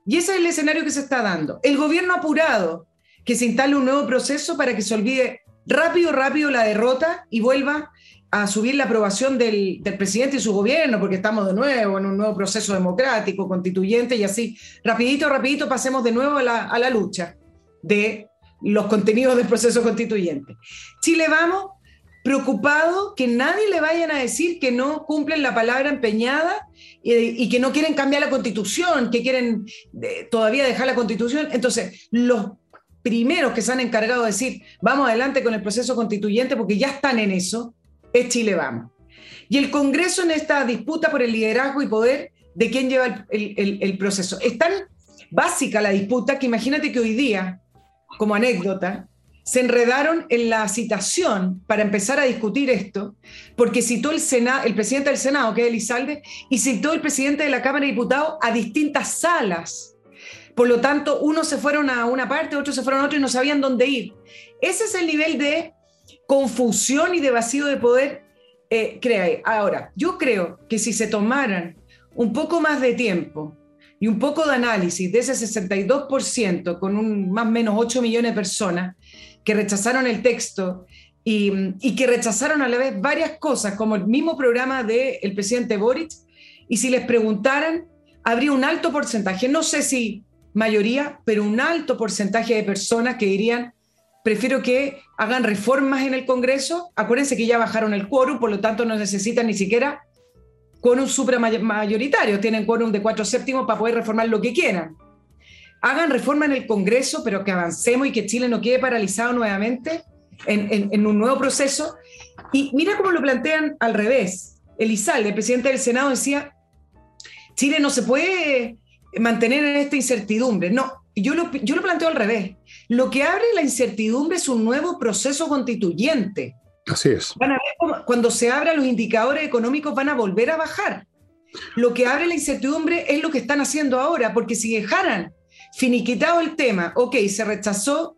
Y ese es el escenario que se está dando. El gobierno apurado, que se instale un nuevo proceso para que se olvide rápido, rápido la derrota y vuelva a subir la aprobación del, presidente y su gobierno, porque estamos de nuevo en un nuevo proceso democrático, constituyente, y así, rapidito, rapidito, pasemos de nuevo a la, a la lucha de los contenidos del proceso constituyente. Chile vamos preocupado que nadie le vayan a decir que no cumplen la palabra empeñada y, que no quieren cambiar la constitución, que quieren eh, todavía dejar la constitución. Entonces, los primeros que se han encargado de decir, vamos adelante con el proceso constituyente porque ya están en eso, es Chile Vamos. Y el Congreso en esta disputa por el liderazgo y poder de quién lleva el, proceso. Es tan básica la disputa que imagínate que hoy día, como anécdota, se enredaron en la citación para empezar a discutir esto, porque citó el, Senado, el presidente del Senado, que es Elizalde, y citó el presidente de la Cámara de Diputados a distintas salas. Por lo tanto, unos se fueron a una parte, otros se fueron a otra y no sabían dónde ir. Ese es el nivel de confusión y de vacío de poder eh. Ahora, yo creo que si se tomaran un poco más de tiempo y un poco de análisis de ese 62% con un más o menos 8 millones de personas, que rechazaron el texto y, que rechazaron a la vez varias cosas, como el mismo programa del presidente Boric, y si les preguntaran, habría un alto porcentaje, no sé si mayoría, pero un alto porcentaje de personas que dirían, prefiero que hagan reformas en el Congreso, acuérdense que ya bajaron el quórum, por lo tanto no necesitan ni siquiera quórum supramayoritario, tienen quórum de cuatro séptimos para poder reformar lo que quieran hagan reforma en el Congreso, pero que avancemos y que Chile no quede paralizado nuevamente en, un nuevo proceso. Y mira cómo lo plantean al revés. Elizalde, el presidente del Senado, decía, Chile no se puede mantener en esta incertidumbre. No, yo lo, yo lo planteo al revés. Lo que abre la incertidumbre es un nuevo proceso constituyente. Así es. cuando se abran los indicadores económicos van a volver a bajar. Lo que abre la incertidumbre es lo que están haciendo ahora, porque si dejaran Finiquitado el tema, ok, se rechazó,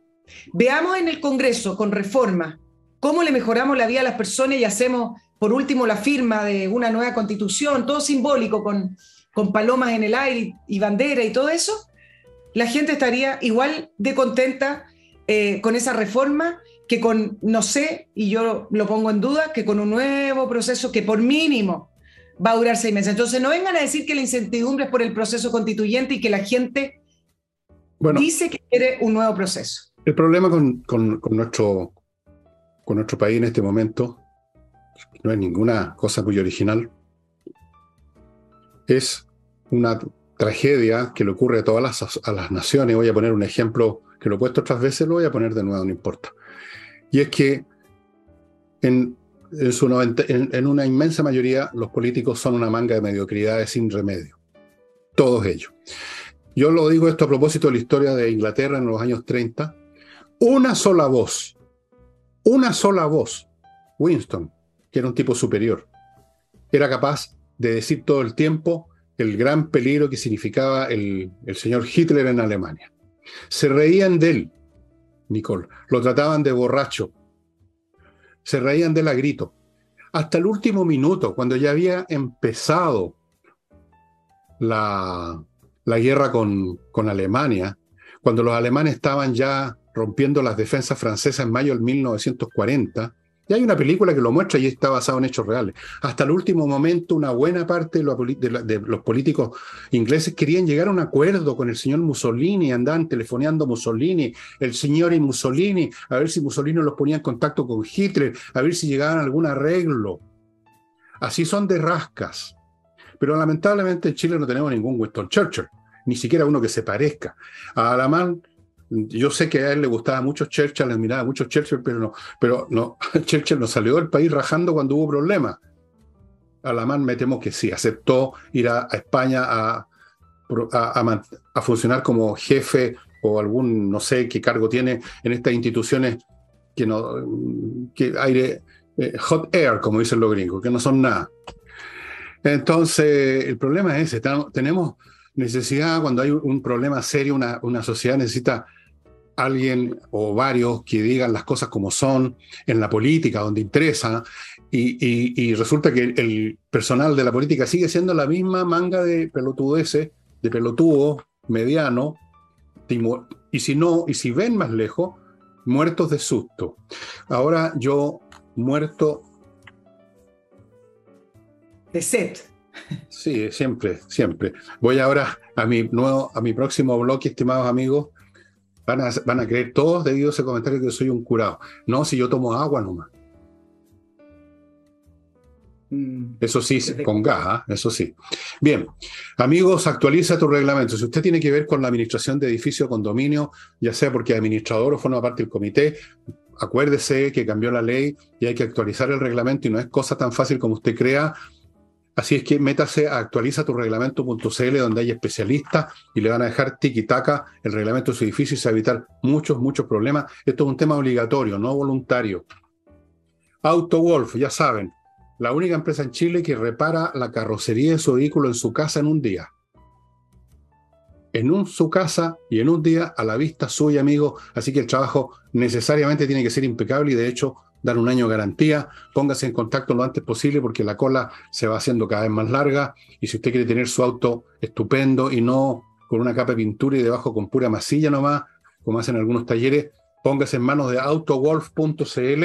veamos en el Congreso con reforma cómo le mejoramos la vida a las personas y hacemos, por último, la firma de una nueva constitución, todo simbólico con, con palomas en el aire y bandera y todo eso, la gente estaría igual de contenta eh, con esa reforma que con, no sé, y yo lo pongo en duda, que con un nuevo proceso que por mínimo va a durar seis meses. Entonces no vengan a decir que la incertidumbre es por el proceso constituyente y que la gente dice que quiere un nuevo proceso. El problema con, nuestro, con nuestro país en este momento no es ninguna cosa muy original. Es una tragedia que le ocurre a todas las, a las naciones. Voy a poner un ejemplo que lo he puesto otras veces, lo voy a poner de nuevo, no importa. Y es que en, en, una inmensa mayoría los políticos son una manga de mediocridades sin remedio. Todos ellos. Yo lo digo esto a propósito de la historia de Inglaterra en los años 30. Una sola voz, una sola voz, Winston, que era un tipo superior, era capaz de decir todo el tiempo el gran peligro que significaba el, señor Hitler en Alemania. Se reían de él, Nicole, lo trataban de borracho, se reían de él a grito. Hasta el último minuto, cuando ya había empezado la, la guerra con, con Alemania, cuando los alemanes estaban ya rompiendo las defensas francesas en mayo del 1940, y hay una película que lo muestra y está basado en hechos reales. Hasta el último momento, una buena parte de, los políticos ingleses querían llegar a un acuerdo con el señor Mussolini, andaban telefoneando Mussolini, el señor y Mussolini, a ver si Mussolini los ponía en contacto con Hitler, a ver si llegaban a algún arreglo. Así son de rascas. Pero lamentablemente en Chile no tenemos ningún Winston Churchill, ni siquiera uno que se parezca. A Alamán yo sé que a él le gustaba mucho Churchill, le admiraba mucho Churchill, pero no, pero no, <laughs> Churchill no salió del país rajando cuando hubo problemas. Alamán me temo que sí, aceptó ir a, España a, a, funcionar como jefe o algún, no sé qué cargo tiene en estas instituciones que no, que aire, eh, hot air, como dicen los gringos, que no son nada. Entonces, el problema es ese, tenemos necesidad, cuando hay un problema serio, una, una sociedad necesita alguien o varios que digan las cosas como son en la política, donde interesa, y, resulta que el, personal de la política sigue siendo la misma manga de pelotudeces, de pelotudo, mediano, y si no, y si ven más lejos, muertos de susto. Ahora yo muerto... De sed. Sí, siempre, siempre. Voy ahora a mi nuevo, a mi próximo bloque, estimados amigos, Van a, creer todos debido a ese comentario que soy un curado. No, si yo tomo agua nomás. Mm. Eso sí, con gas, ¿ah? eso sí. Bien, amigos, actualiza tu reglamento. Si usted tiene que ver con la administración de edificio, condominio, ya sea porque administrador o forma parte del comité, acuérdese que cambió la ley y hay que actualizar el reglamento y no es cosa tan fácil como usted crea Así es que métase a actualiza tu reglamento.cl donde hay especialistas y le van a dejar tiki-taka el reglamento de su edificio y se evitar muchos, muchos problemas. Esto es un tema obligatorio, no voluntario. AutoWolf, ya saben, la única empresa en Chile que repara la carrocería de su vehículo en su casa en un día. En un, su casa y en un día a la vista suya, amigo. Así que el trabajo necesariamente tiene que ser impecable y de hecho dar un año de garantía, póngase en contacto lo antes posible porque la cola se va haciendo cada vez más larga y si usted quiere tener su auto estupendo y no con una capa de pintura y debajo con pura masilla nomás, como hacen algunos talleres, póngase en manos de autowolf.cl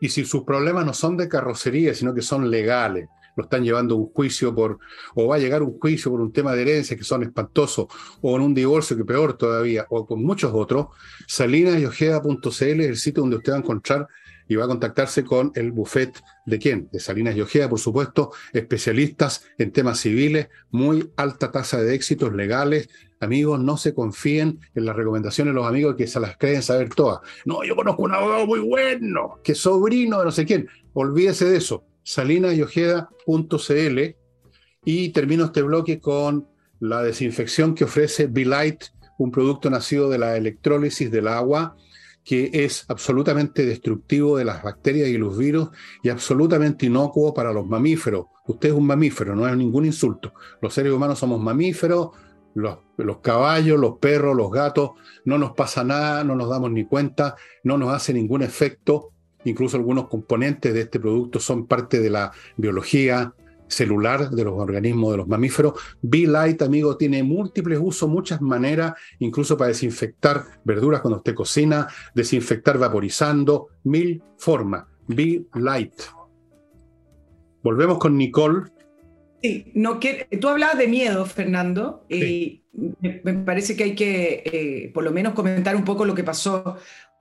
y si sus problemas no son de carrocería, sino que son legales, lo están llevando a un juicio por, o va a llegar un juicio por un tema de herencia que son espantosos, o en un divorcio que peor todavía, o con muchos otros, salinasyojeda.cl es el sitio donde usted va a encontrar y va a contactarse con el buffet de quién? De Salinas y Ojeda, por supuesto, especialistas en temas civiles, muy alta tasa de éxitos legales. Amigos, no se confíen en las recomendaciones de los amigos que se las creen saber todas. No, yo conozco un abogado muy bueno, que sobrino de no sé quién. Olvídese de eso salinasyojeda.cl y termino este bloque con la desinfección que ofrece Light, un producto nacido de la electrólisis del agua que es absolutamente destructivo de las bacterias y los virus y absolutamente inocuo para los mamíferos. Usted es un mamífero, no es ningún insulto. Los seres humanos somos mamíferos, los, caballos, los perros, los gatos, no nos pasa nada, no nos damos ni cuenta, no nos hace ningún efecto Incluso algunos componentes de este producto son parte de la biología celular de los organismos de los mamíferos. B-Light, amigo, tiene múltiples usos, muchas maneras, incluso para desinfectar verduras cuando usted cocina, desinfectar vaporizando, mil formas. B-Light. Volvemos con Nicole. Sí, no tú hablabas de miedo, Fernando, y me, parece que hay que eh, por lo menos comentar un poco lo que pasó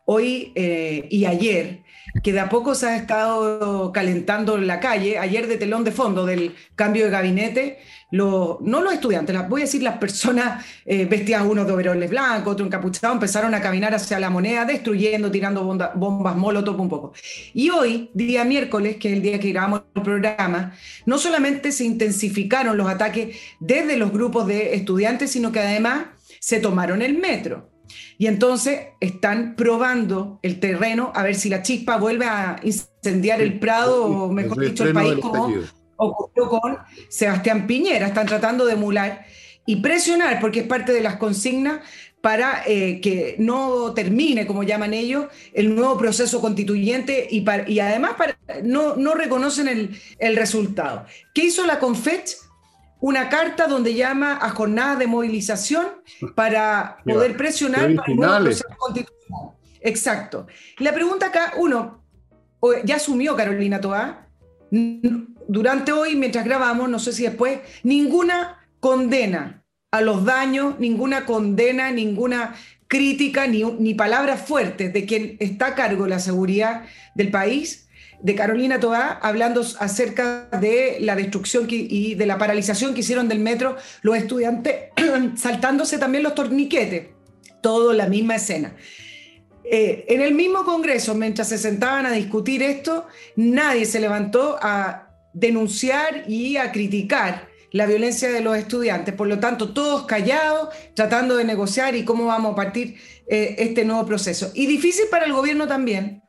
hoy eh, y ayer, que de a poco se ha estado calentando en la calle, ayer de telón de fondo del cambio de gabinete, no los estudiantes, voy a decir las personas eh, vestidas uno de overoles blancos, otro encapuchado, empezaron a caminar hacia la moneda, destruyendo, tirando bombas molotov un poco. Y hoy, día miércoles, que es el día que grabamos el programa, no solamente se intensificaron los ataques desde los grupos de estudiantes, sino que además se tomaron el metro. Y entonces están probando el terreno a ver si la chispa vuelve a incendiar el Prado, o mejor dicho, el país, como ocurrió con Sebastián Piñera. Están tratando de emular y presionar, porque es parte de las consignas, para eh, que no termine, como llaman ellos, el nuevo proceso constituyente y, y además no, no reconocen el, el resultado. ¿Qué hizo la CONFECH? Una carta donde llama a jornadas de movilización para poder presionar para nuevo proceso constitucional. Exacto. La pregunta acá, uno, ya asumió Carolina Toá, durante hoy, mientras grabamos, no sé si después, ninguna condena a los daños, ninguna condena, ninguna crítica, ni, ni palabras fuertes de quien está a cargo de la seguridad del país de Carolina Toá hablando acerca de la destrucción y de la paralización que hicieron del metro los estudiantes, <clears throat> saltándose también los torniquetes. Todo la misma escena. Eh, en el mismo Congreso, mientras se sentaban a discutir esto, nadie se levantó a denunciar y a criticar la violencia de los estudiantes. Por lo tanto, todos callados, tratando de negociar y cómo vamos a partir eh, este nuevo proceso. Y difícil para el gobierno también,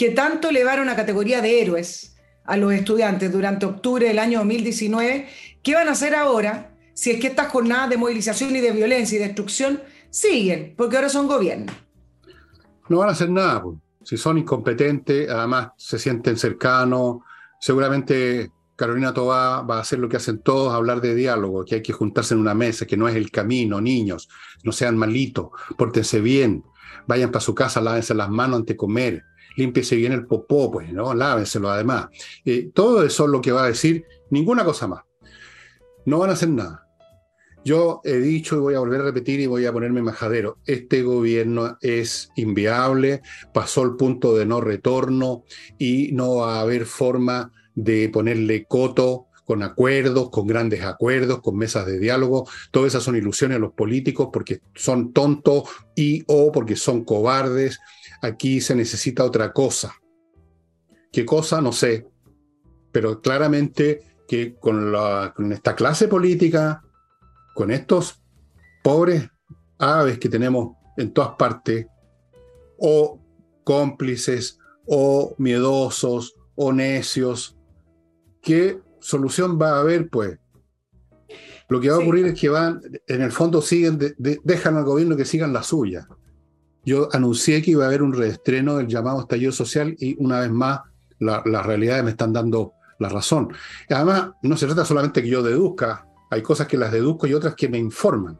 que tanto elevaron a categoría de héroes a los estudiantes durante octubre del año 2019, ¿qué van a hacer ahora si es que estas jornadas de movilización y de violencia y destrucción siguen? Porque ahora son gobierno. No van a hacer nada, pues. si son incompetentes, además se sienten cercanos, seguramente Carolina Tobá va a hacer lo que hacen todos, hablar de diálogo, que hay que juntarse en una mesa, que no es el camino, niños, no sean malitos, pórtense bien, vayan para su casa, lávense las manos antes de comer, límpiese bien el popó, pues, ¿no? Lávenselo además. Eh, todo eso es lo que va a decir, ninguna cosa más. No van a hacer nada. Yo he dicho y voy a volver a repetir y voy a ponerme majadero, este gobierno es inviable, pasó el punto de no retorno y no va a haber forma de ponerle coto con acuerdos, con grandes acuerdos, con mesas de diálogo. Todas esas son ilusiones de los políticos porque son tontos y o porque son cobardes Aquí se necesita otra cosa. ¿Qué cosa? No sé. Pero claramente que con, esta clase política, con estos pobres aves que tenemos en todas partes, o cómplices, o miedosos, o necios, ¿qué solución va a haber? Pues lo que va a ocurrir es que van, en el fondo siguen, dejan al gobierno que sigan la suya yo anuncié que iba a haber un reestreno del llamado estallido social y una vez más las realidades me están dando la razón. además, no se trata solamente que yo deduzca, hay cosas que las deduzco y otras que me informan.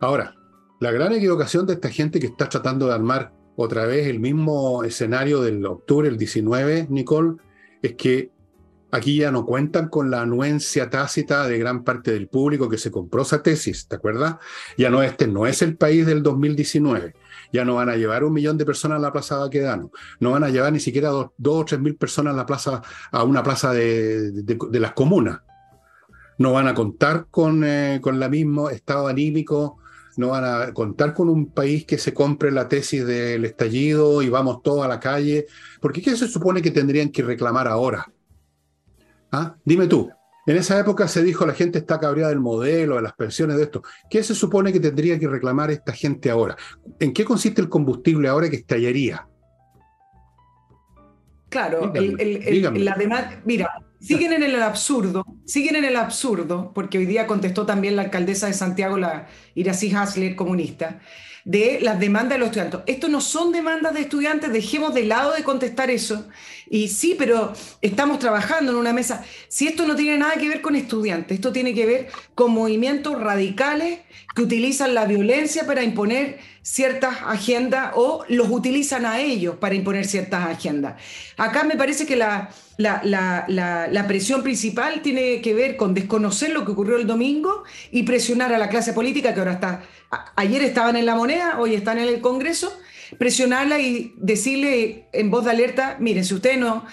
Ahora, la gran equivocación de esta gente que está tratando de armar otra vez el mismo escenario del octubre, el 19, Nicole, es que Aquí ya no cuentan con la anuencia tácita de gran parte del público que se compró esa tesis, ¿te acuerdas? Ya no, este no es el país del 2019. Ya no van a llevar un millón de personas a la Plaza Baquedano. No van a llevar ni siquiera dos, o tres mil personas a, la plaza, a una plaza de, las comunas. No van a contar con, eh, con el mismo estado anímico no van a contar con un país que se compre la tesis del estallido y vamos todos a la calle, porque ¿qué se supone que tendrían que reclamar ahora? ¿Ah? Dime tú, en esa época se dijo la gente está cabreada del modelo, de las pensiones, de esto. ¿Qué se supone que tendría que reclamar esta gente ahora? ¿En qué consiste el combustible ahora que estallaría? Claro, la mira, siguen en el absurdo, siguen en el absurdo, porque hoy día contestó también la alcaldesa de Santiago, la Irací Hasler, comunista, de las demandas de los estudiantes. Esto no son demandas de estudiantes, dejemos de lado de contestar eso. Y sí, pero estamos trabajando en una mesa. Si esto no tiene nada que ver con estudiantes, esto tiene que ver con movimientos radicales que utilizan la violencia para imponer ciertas agendas o los utilizan a ellos para imponer ciertas agendas. Acá me parece que la, presión principal tiene que ver con desconocer lo que ocurrió el domingo y presionar a la clase política que ahora está, ayer estaban en la moneda, hoy están en el Congreso, presionarla y decirle en voz de alerta, miren, si ustedes no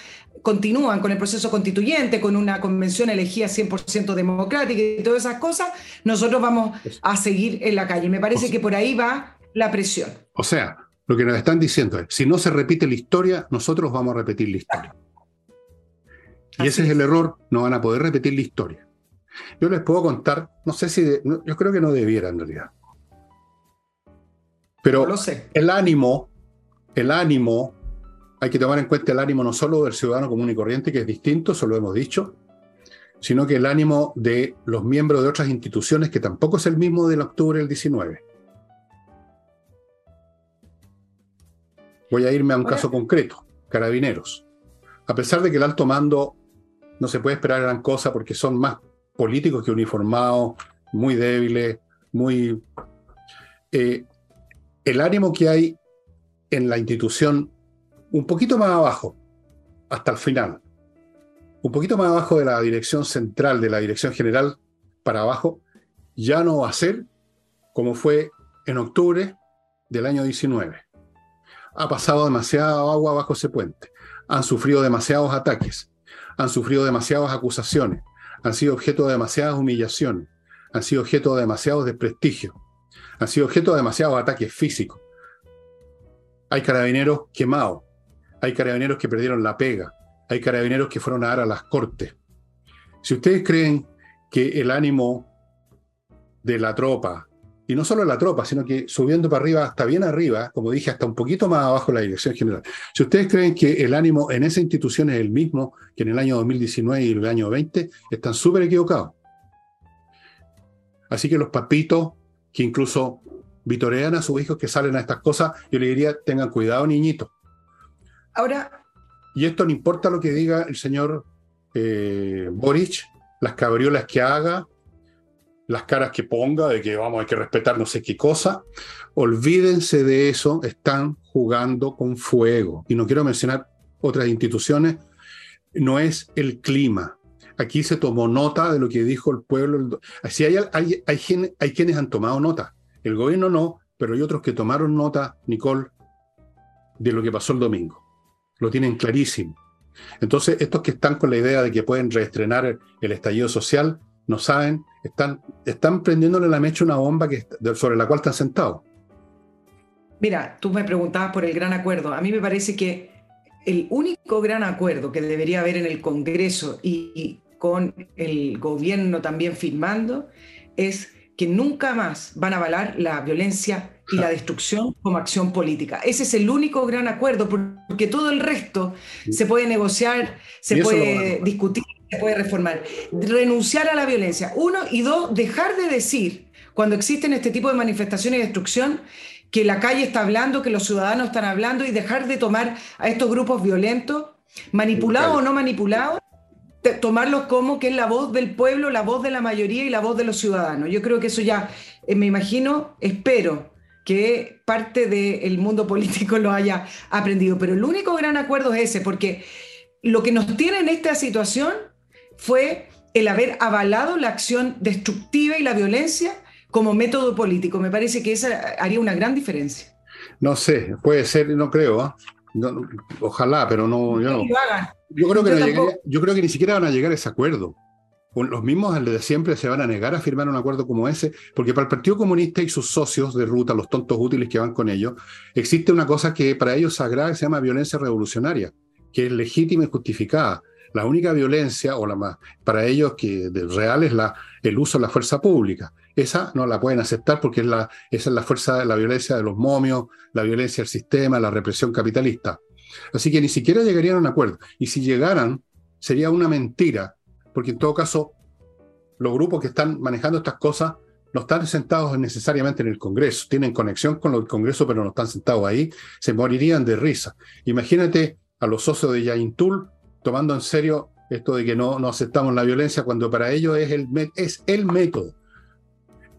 continúan con el proceso constituyente, con una convención elegida 100% democrática y todas esas cosas, nosotros vamos a seguir en la calle. Me parece que por ahí va la presión. O sea, lo que nos están diciendo es, si no se repite la historia, nosotros vamos a repetir la historia. Y ese es el error, no van a poder repetir la historia. Yo les puedo contar, no sé si, yo creo que no debiera en realidad. Pero el ánimo, el ánimo, hay que tomar en cuenta el ánimo no solo del ciudadano común y corriente, que es distinto, eso lo hemos dicho, sino que el ánimo de los miembros de otras instituciones, que tampoco es el mismo del octubre del 19. Voy a irme a un caso concreto, carabineros. A pesar de que el alto mando no se puede esperar gran cosa porque son más políticos que uniformados, muy débiles, muy... Eh, el ánimo que hay en la institución un poquito más abajo, hasta el final, un poquito más abajo de la dirección central, de la dirección general para abajo, ya no va a ser como fue en octubre del año 19. Ha pasado demasiada agua bajo ese puente. Han sufrido demasiados ataques. Han sufrido demasiadas acusaciones, han sido objeto de demasiadas humillaciones, han sido objeto de demasiados desprestigios, han sido objeto de demasiados ataques físicos. Hay carabineros quemados, hay carabineros que perdieron la pega, hay carabineros que fueron a dar a las cortes. Si ustedes creen que el ánimo de la tropa, y no solo la tropa, sino que subiendo para arriba, hasta bien arriba, como dije, hasta un poquito más abajo de la dirección general. Si ustedes creen que el ánimo en esa institución es el mismo que en el año 2019 y el año 20, están súper equivocados. Así que los papitos que incluso vitorean a sus hijos que salen a estas cosas, yo le diría, tengan cuidado, niñitos. Ahora... Y esto no importa lo que diga el señor eh, Boric, las cabriolas que haga, las caras que ponga, de que vamos, hay que respetar no sé qué cosa. Olvídense de eso, están jugando con fuego. Y no quiero mencionar otras instituciones, no es el clima. Aquí se tomó nota de lo que dijo el pueblo. Así hay, hay, hay, quienes han tomado nota. El gobierno no, pero hay otros que tomaron nota, Nicole, de lo que pasó el domingo. Lo tienen clarísimo. Entonces, estos que están con la idea de que pueden reestrenar el estallido social, no saben, están, están prendiéndole la mecha una bomba que, sobre la cual están sentados. Mira, tú me preguntabas por el gran acuerdo. A mí me parece que el único gran acuerdo que debería haber en el Congreso y con el gobierno también firmando es que nunca más van a avalar la violencia y la destrucción como acción política. Ese es el único gran acuerdo, porque todo el resto se puede negociar, se puede discutir, puede reformar. Renunciar a la violencia. Uno, y dos, dejar de decir, cuando existen este tipo de manifestaciones de destrucción, que la calle está hablando, que los ciudadanos están hablando, y dejar de tomar a estos grupos violentos, manipulados o no manipulados, tomarlos como que es la voz del pueblo, la voz de la mayoría y la voz de los ciudadanos. Yo creo que eso ya, eh, me imagino, espero que parte del mundo político <laughs> lo haya aprendido. Pero el único gran acuerdo es ese, porque lo que nos tiene en esta situación fue el haber avalado la acción destructiva y la violencia como método político. Me parece que esa haría una gran diferencia. No sé, puede ser, no creo. ¿Ah? ojalá, pero no. Yo, no. Yo, creo que yo creo que ni siquiera van a llegar a ese acuerdo. Los mismos de siempre se van a negar a firmar un acuerdo como ese, porque para el Partido Comunista y sus socios de ruta, los tontos útiles que van con ellos, existe una cosa que para ellos sagrada que se llama violencia revolucionaria, que es legítima y justificada la única violencia, o la más, para ellos que real es la, el uso de la fuerza pública. Esa no la pueden aceptar porque es la, esa es la fuerza, la violencia de los momios, la violencia del sistema, la represión capitalista. Así que ni siquiera llegarían a un acuerdo. Y si llegaran, sería una mentira, porque en todo caso, los grupos que están manejando estas cosas no están sentados necesariamente en el Congreso, tienen conexión con el Congreso, pero no están sentados ahí, se morirían de risa. Imagínate a los socios de Yaintul tomando en serio esto de que no, no aceptamos la violencia cuando para ellos es el, es el método.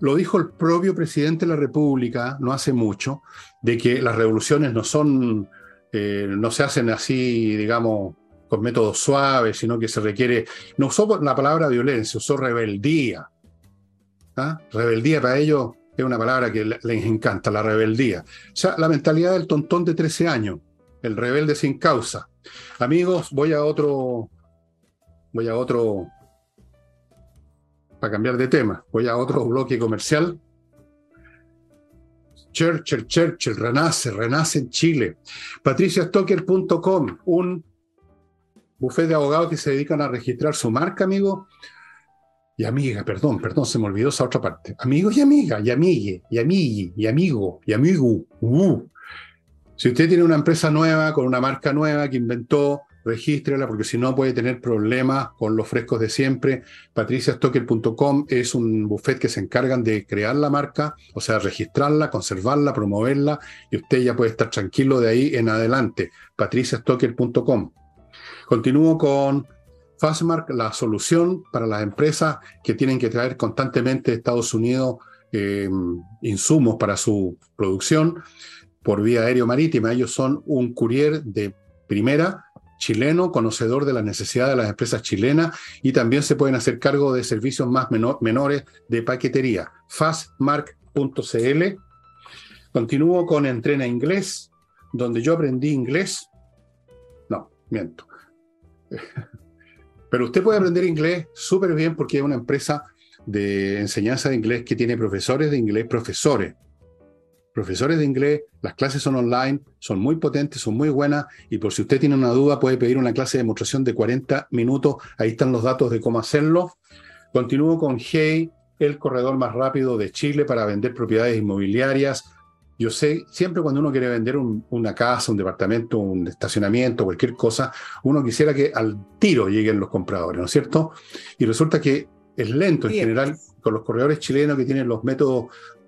Lo dijo el propio presidente de la República no hace mucho, de que las revoluciones no son, eh, no se hacen así, digamos, con métodos suaves, sino que se requiere, no usó la palabra violencia, usó rebeldía. ¿Ah? Rebeldía para ellos es una palabra que les encanta, la rebeldía. O sea, la mentalidad del tontón de 13 años, el rebelde sin causa. Amigos, voy a otro, voy a otro, para cambiar de tema, voy a otro bloque comercial. Churchill, Churchill, renace, renace en Chile. patriciastocker.com, un bufete de abogados que se dedican a registrar su marca, amigo, y amiga, perdón, perdón, se me olvidó esa otra parte. Amigos y amiga, y amigue, y amigue, y amigo, y amigo. Uh. Si usted tiene una empresa nueva, con una marca nueva que inventó, regístrela, porque si no puede tener problemas con los frescos de siempre. patriciastocker.com es un buffet que se encargan de crear la marca, o sea, registrarla, conservarla, promoverla, y usted ya puede estar tranquilo de ahí en adelante. patriciastocker.com. Continúo con Fastmark, la solución para las empresas que tienen que traer constantemente de Estados Unidos eh, insumos para su producción por vía aéreo-marítima. Ellos son un courier de primera, chileno, conocedor de las necesidades de las empresas chilenas y también se pueden hacer cargo de servicios más menores de paquetería. Fastmark.cl. Continúo con Entrena Inglés, donde yo aprendí inglés. No, miento. <laughs> Pero usted puede aprender inglés súper bien porque es una empresa de enseñanza de inglés que tiene profesores de inglés, profesores. Profesores de inglés, las clases son online, son muy potentes, son muy buenas y por si usted tiene una duda puede pedir una clase de demostración de 40 minutos, ahí están los datos de cómo hacerlo. Continúo con Hey, el corredor más rápido de Chile para vender propiedades inmobiliarias, yo sé, siempre cuando uno quiere vender una casa, un departamento, un estacionamiento, cualquier cosa, uno quisiera que al tiro lleguen los compradores, ¿no es cierto? Y resulta que es lento en general con los corredores chilenos que tienen los métodos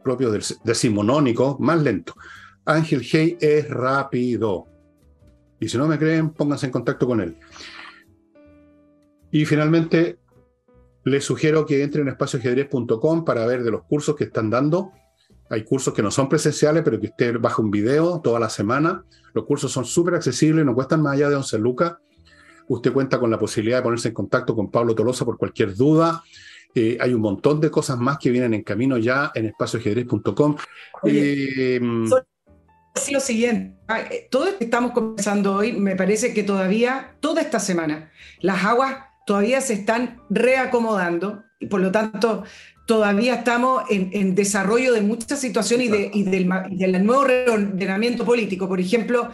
propios del decimonónico, más lento. Ángel Hey es rápido. Y si no me creen, pónganse en contacto con él. Y finalmente, les sugiero que entren en espacioajedrez.com para ver de los cursos que están dando hay cursos que no son presenciales, pero que usted baja un video toda la semana. Los cursos son súper accesibles, no cuestan más allá de 11 lucas. Usted cuenta con la posibilidad de ponerse en contacto con Pablo Tolosa por cualquier duda. Eh, hay un montón de cosas más que vienen en camino ya en espacioajedrez.com. Eh, lo siguiente, eh, todo lo que estamos conversando hoy, me parece que todavía, toda esta semana, las aguas todavía se están reacomodando y por lo tanto todavía estamos en, desarrollo de muchas situaciones y, del, nuevo reordenamiento político. Por ejemplo,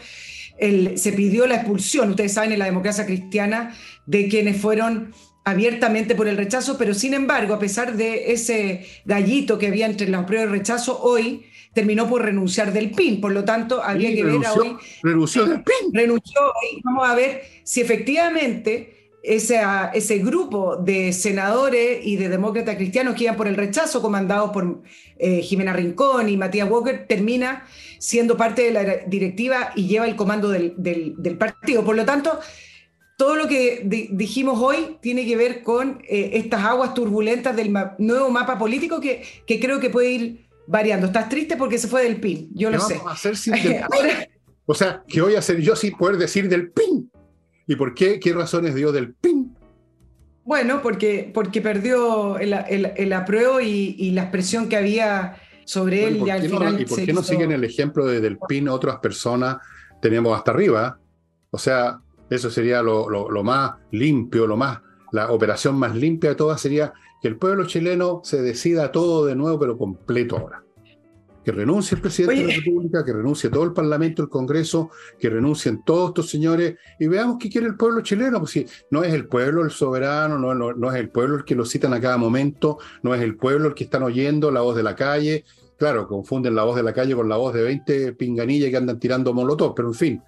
se pidió la expulsión, ustedes saben, en la democracia cristiana, de quienes fueron abiertamente por el rechazo, pero sin embargo, a pesar de ese gallito que había entre la prueba y el rechazo, hoy terminó por renunciar del PIN. Por lo tanto, había que ver hoy. Renunció del <laughs> PIN. Renunció hoy. Vamos a ver si efectivamente ese, ese grupo de senadores y de demócratas cristianos que iban por el rechazo, comandados por eh, Jimena Rincón y Matías Walker, termina siendo parte de la directiva y lleva el comando del, partido. Por lo tanto, todo lo que dijimos hoy tiene que ver con eh, estas aguas turbulentas del nuevo mapa político que, que, creo que puede ir variando. Estás triste porque se fue del PIN, yo lo sé. <laughs> o sea, que voy a hacer yo sin poder decir del PIN. ¿Y por qué? ¿Qué razones dio del PIN? Bueno, porque, porque perdió el, el, apruebo y, la expresión que había sobre él y, al final. ¿Y por qué no siguen el ejemplo de del PIN otras personas tenemos hasta arriba? O sea, eso sería lo, lo más limpio, lo más, la operación más limpia de todas sería que el pueblo chileno se decida todo de nuevo, pero completo ahora que renuncie el presidente de la República, que renuncie todo el Parlamento, el Congreso, que renuncien todos estos señores y veamos qué quiere el pueblo chileno. Pues si no es el pueblo el soberano, no, no, es el pueblo el que lo citan a cada momento, no es el pueblo el que están oyendo la voz de la calle. Claro, confunden la voz de la calle con la voz de 20 pinganillas que andan tirando molotov, pero en fin.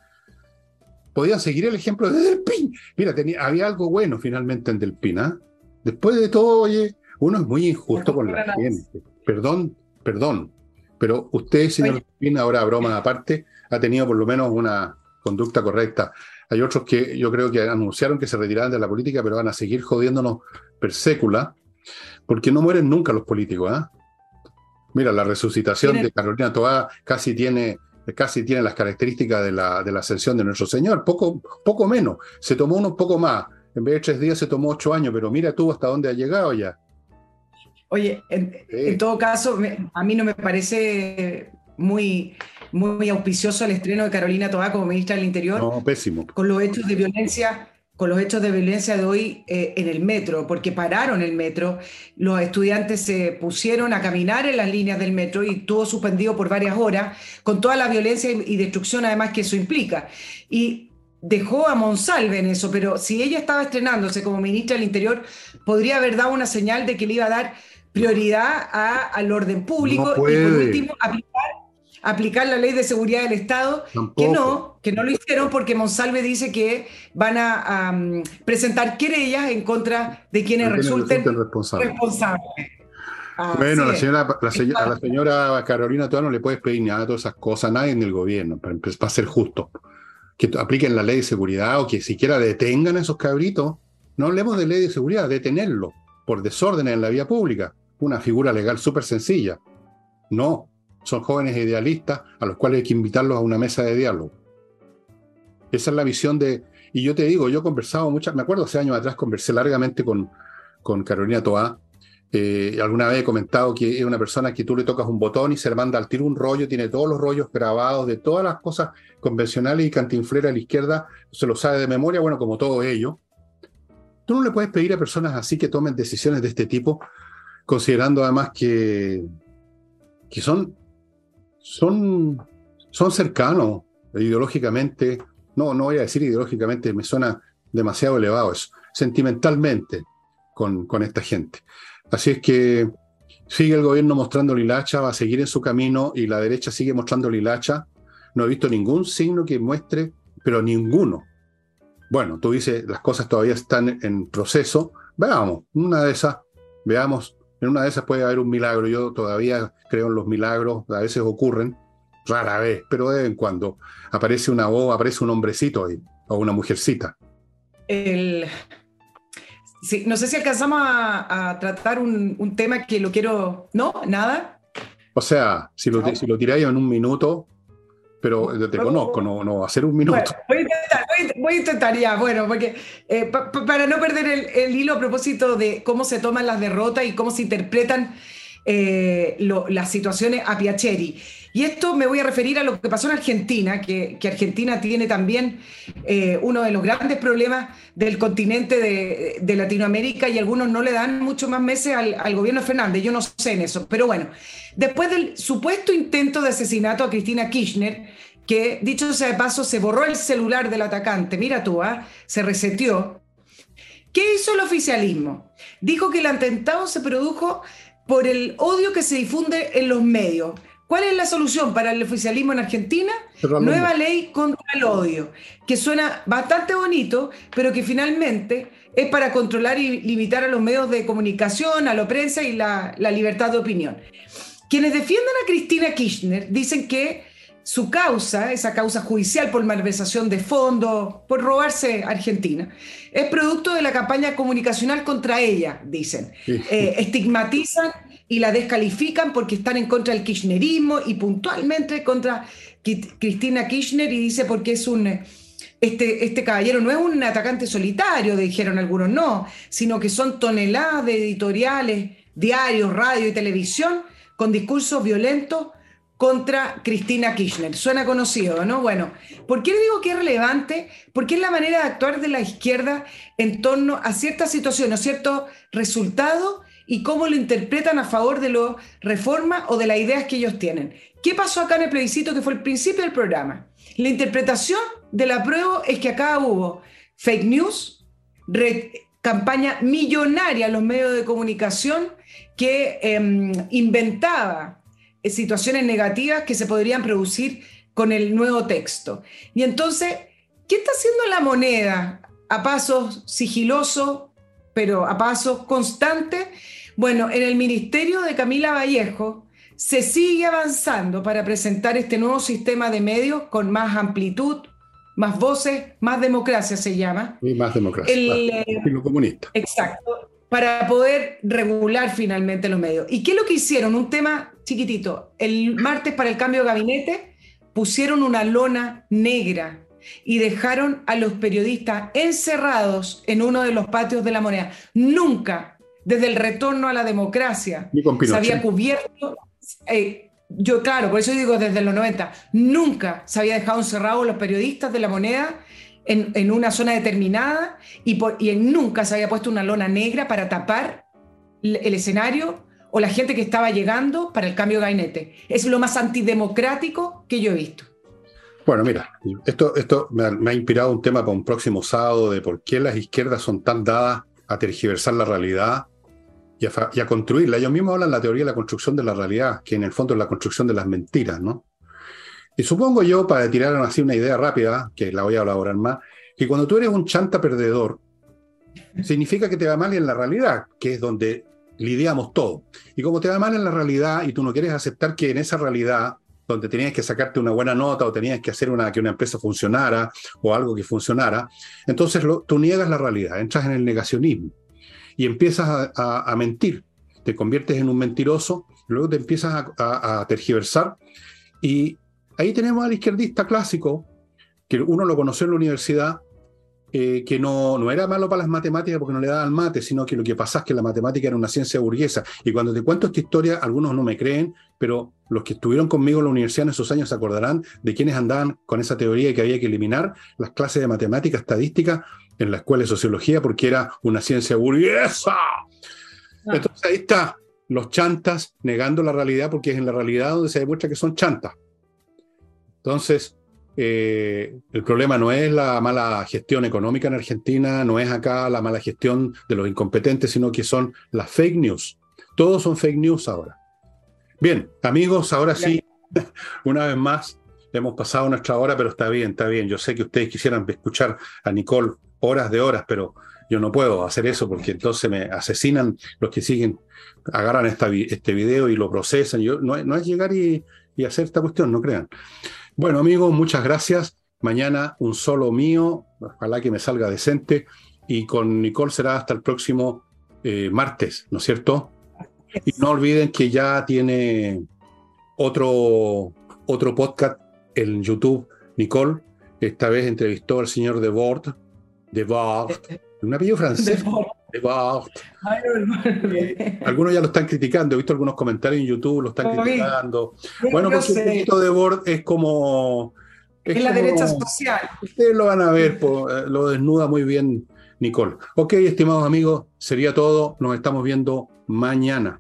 Podían seguir el ejemplo de Del Pin. Mira, tenía, había algo bueno finalmente en Del Pin. ¿ah? Después de todo, oye, uno es muy injusto con la gente Perdón, perdón. Pero usted, señor Pina, ahora broma aparte, ha tenido por lo menos una conducta correcta. Hay otros que yo creo que anunciaron que se retiraban de la política, pero van a seguir jodiéndonos per sécula, porque no mueren nunca los políticos. ¿ah? Mira, la resucitación de Carolina Toá casi tiene, casi tiene las características de la, de la ascensión de nuestro Señor, poco, poco menos. Se tomó unos poco más. En vez de tres días se tomó ocho años, pero mira tú hasta dónde ha llegado ya. Oye, en, todo caso, a mí no me parece muy, muy auspicioso el estreno de Carolina Toá como ministra del Interior. No, pésimo. Con los hechos de violencia, con los hechos de violencia de hoy eh, en el metro, porque pararon el metro, los estudiantes se pusieron a caminar en las líneas del metro y estuvo suspendido por varias horas, con toda la violencia y destrucción además que eso implica. Y dejó a Monsalve en eso, pero si ella estaba estrenándose como ministra del Interior, podría haber dado una señal de que le iba a dar prioridad al orden público y por último aplicar aplicar la ley de seguridad del Estado, que no, que no lo hicieron porque Monsalve dice que van a presentar querellas en contra de quienes resulten, responsables. bueno, a la señora, Carolina todavía no le puedes pedir nada de todas esas cosas, nadie en el gobierno, para, para ser justo. Que apliquen la ley de seguridad o que siquiera detengan a esos cabritos. No hablemos de ley de seguridad, detenerlo por desorden en la vía pública. Una figura legal súper sencilla. No, son jóvenes idealistas a los cuales hay que invitarlos a una mesa de diálogo. Esa es la visión de... Y yo te digo, yo he conversado muchas, me acuerdo hace años atrás, conversé largamente con, con Carolina Toá. Eh, alguna vez he comentado que es una persona que tú le tocas un botón y se le manda al tiro un rollo, tiene todos los rollos grabados de todas las cosas convencionales y cantinflera a la izquierda, se lo sabe de memoria, bueno, como todo ello. Tú no le puedes pedir a personas así que tomen decisiones de este tipo, considerando además que, que son son, son cercanos ideológicamente, no, no voy a decir ideológicamente, me suena demasiado elevado eso, sentimentalmente con, con esta gente. Así es que sigue el gobierno mostrando lilacha, va a seguir en su camino y la derecha sigue mostrando lilacha. No he visto ningún signo que muestre, pero ninguno. Bueno, tú dices, las cosas todavía están en proceso. Veamos, una de esas, veamos en una de esas puede haber un milagro. Yo todavía creo en los milagros, a veces ocurren, rara vez, pero de vez en cuando aparece una voz, aparece un hombrecito ahí, o una mujercita. El... Sí, no sé si alcanzamos a, tratar un, tema que lo quiero. ¿No? ¿Nada? O sea, si lo, si lo tiráis en un minuto, pero te conozco, no, no, hacer un minuto. voy, a intentar, voy, a intentar, ya, bueno, porque eh, para no perder el, hilo a propósito de cómo se toman las derrotas y cómo se interpretan eh, las situaciones a Piacheri. Y esto me voy a referir a lo que pasó en Argentina, que, Argentina tiene también eh, uno de los grandes problemas del continente de, Latinoamérica y algunos no le dan mucho más meses al, gobierno Fernández, yo no sé en eso, pero bueno, después del supuesto intento de asesinato a Cristina Kirchner, que dicho sea de paso, se borró el celular del atacante, mira tú, ¿ah? se reseteó. ¿Qué hizo el oficialismo? Dijo que el atentado se produjo por el odio que se difunde en los medios. ¿Cuál es la solución para el oficialismo en Argentina? Nueva ley contra el odio, que suena bastante bonito, pero que finalmente es para controlar y limitar a los medios de comunicación, a la prensa y la, la libertad de opinión. Quienes defienden a Cristina Kirchner dicen que su causa, esa causa judicial por malversación de fondos, por robarse Argentina, es producto de la campaña comunicacional contra ella, dicen. Eh, estigmatizan y la descalifican porque están en contra del kirchnerismo y puntualmente contra Cristina Kirchner y dice porque es un... Este, este caballero no es un atacante solitario, dijeron algunos, no, sino que son toneladas de editoriales, diarios, radio y televisión con discursos violentos contra Cristina Kirchner. Suena conocido, ¿no? Bueno, ¿por qué le digo que es relevante? Porque es la manera de actuar de la izquierda en torno a ciertas situaciones, ciertos resultados y cómo lo interpretan a favor de las reformas o de las ideas que ellos tienen. ¿Qué pasó acá en el plebiscito que fue el principio del programa? La interpretación de la prueba es que acá hubo fake news, campaña millonaria en los medios de comunicación que em, inventaba situaciones negativas que se podrían producir con el nuevo texto. Y entonces, ¿qué está haciendo la moneda a pasos sigilosos, pero a pasos constantes? Bueno, en el ministerio de Camila Vallejo se sigue avanzando para presentar este nuevo sistema de medios con más amplitud, más voces, más democracia se llama. Y más democracia. El, estilo comunista. Exacto, para poder regular finalmente los medios. ¿Y qué es lo que hicieron? Un tema chiquitito. El martes para el cambio de gabinete pusieron una lona negra y dejaron a los periodistas encerrados en uno de los patios de la moneda. Nunca, desde el retorno a la democracia, se había cubierto eh, yo, claro, por eso digo desde los 90, nunca se había dejado encerrados los periodistas de la moneda en, una zona determinada y, y nunca se había puesto una lona negra para tapar el escenario o la gente que estaba llegando para el cambio de gabinete. Es lo más antidemocrático que yo he visto. Bueno, mira, esto, esto me, ha, inspirado un tema para un próximo sábado de por qué las izquierdas son tan dadas a tergiversar la realidad y a, construirla. Ellos mismos hablan la teoría de la construcción de la realidad, que en el fondo es la construcción de las mentiras, ¿no? Y supongo yo, para tirar así una idea rápida, que la voy a elaborar más, que cuando tú eres un chanta perdedor, significa que te va mal en la realidad, que es donde lidiamos todo. Y como te va mal en la realidad y tú no quieres aceptar que en esa realidad, donde tenías que sacarte una buena nota o tenías que hacer una, que una empresa funcionara o algo que funcionara, entonces tú niegas la realidad, entras en el negacionismo y empiezas a, mentir. Te conviertes en un mentiroso, luego te empiezas a, tergiversar. Y ahí tenemos al izquierdista clásico, que uno lo conoció en la universidad, eh, que no, no era malo para las matemáticas porque no le daban mate, sino que lo que pasa es que la matemática era una ciencia burguesa. Y cuando te cuento esta historia, algunos no me creen, pero los que estuvieron conmigo en la universidad en esos años se acordarán de quienes andaban con esa teoría de que había que eliminar las clases de matemática, estadística en la escuela de sociología porque era una ciencia burguesa. Ah. Entonces ahí está, los chantas negando la realidad porque es en la realidad donde se demuestra que son chantas. Entonces, eh, el problema no es la mala gestión económica en Argentina, no es acá la mala gestión de los incompetentes, sino que son las fake news. Todos son fake news ahora. Bien, amigos, ahora sí, <laughs> una vez más, hemos pasado nuestra hora, pero está bien, está bien. Yo sé que ustedes quisieran escuchar a Nicole horas de horas, pero yo no puedo hacer eso porque entonces me asesinan los que siguen, agarran esta, este video y lo procesan. Yo, no, no es llegar y, hacer esta cuestión, no crean. Bueno, amigos, muchas gracias. Mañana un solo mío, ojalá que me salga decente. Y con Nicole será hasta el próximo eh, martes, ¿no es cierto? Y no olviden que ya tiene otro, otro podcast en YouTube, Nicole. Esta vez entrevistó al señor de Bord, de Bord, un apellido francés. Eh, algunos ya lo están criticando, he visto algunos comentarios en YouTube, lo están criticando. Bueno, porque el poquito de Bord es como. Es, la derecha social. Ustedes lo van a ver, eh, lo desnuda muy bien Nicole. Ok, estimados amigos, sería todo. Nos estamos viendo mañana.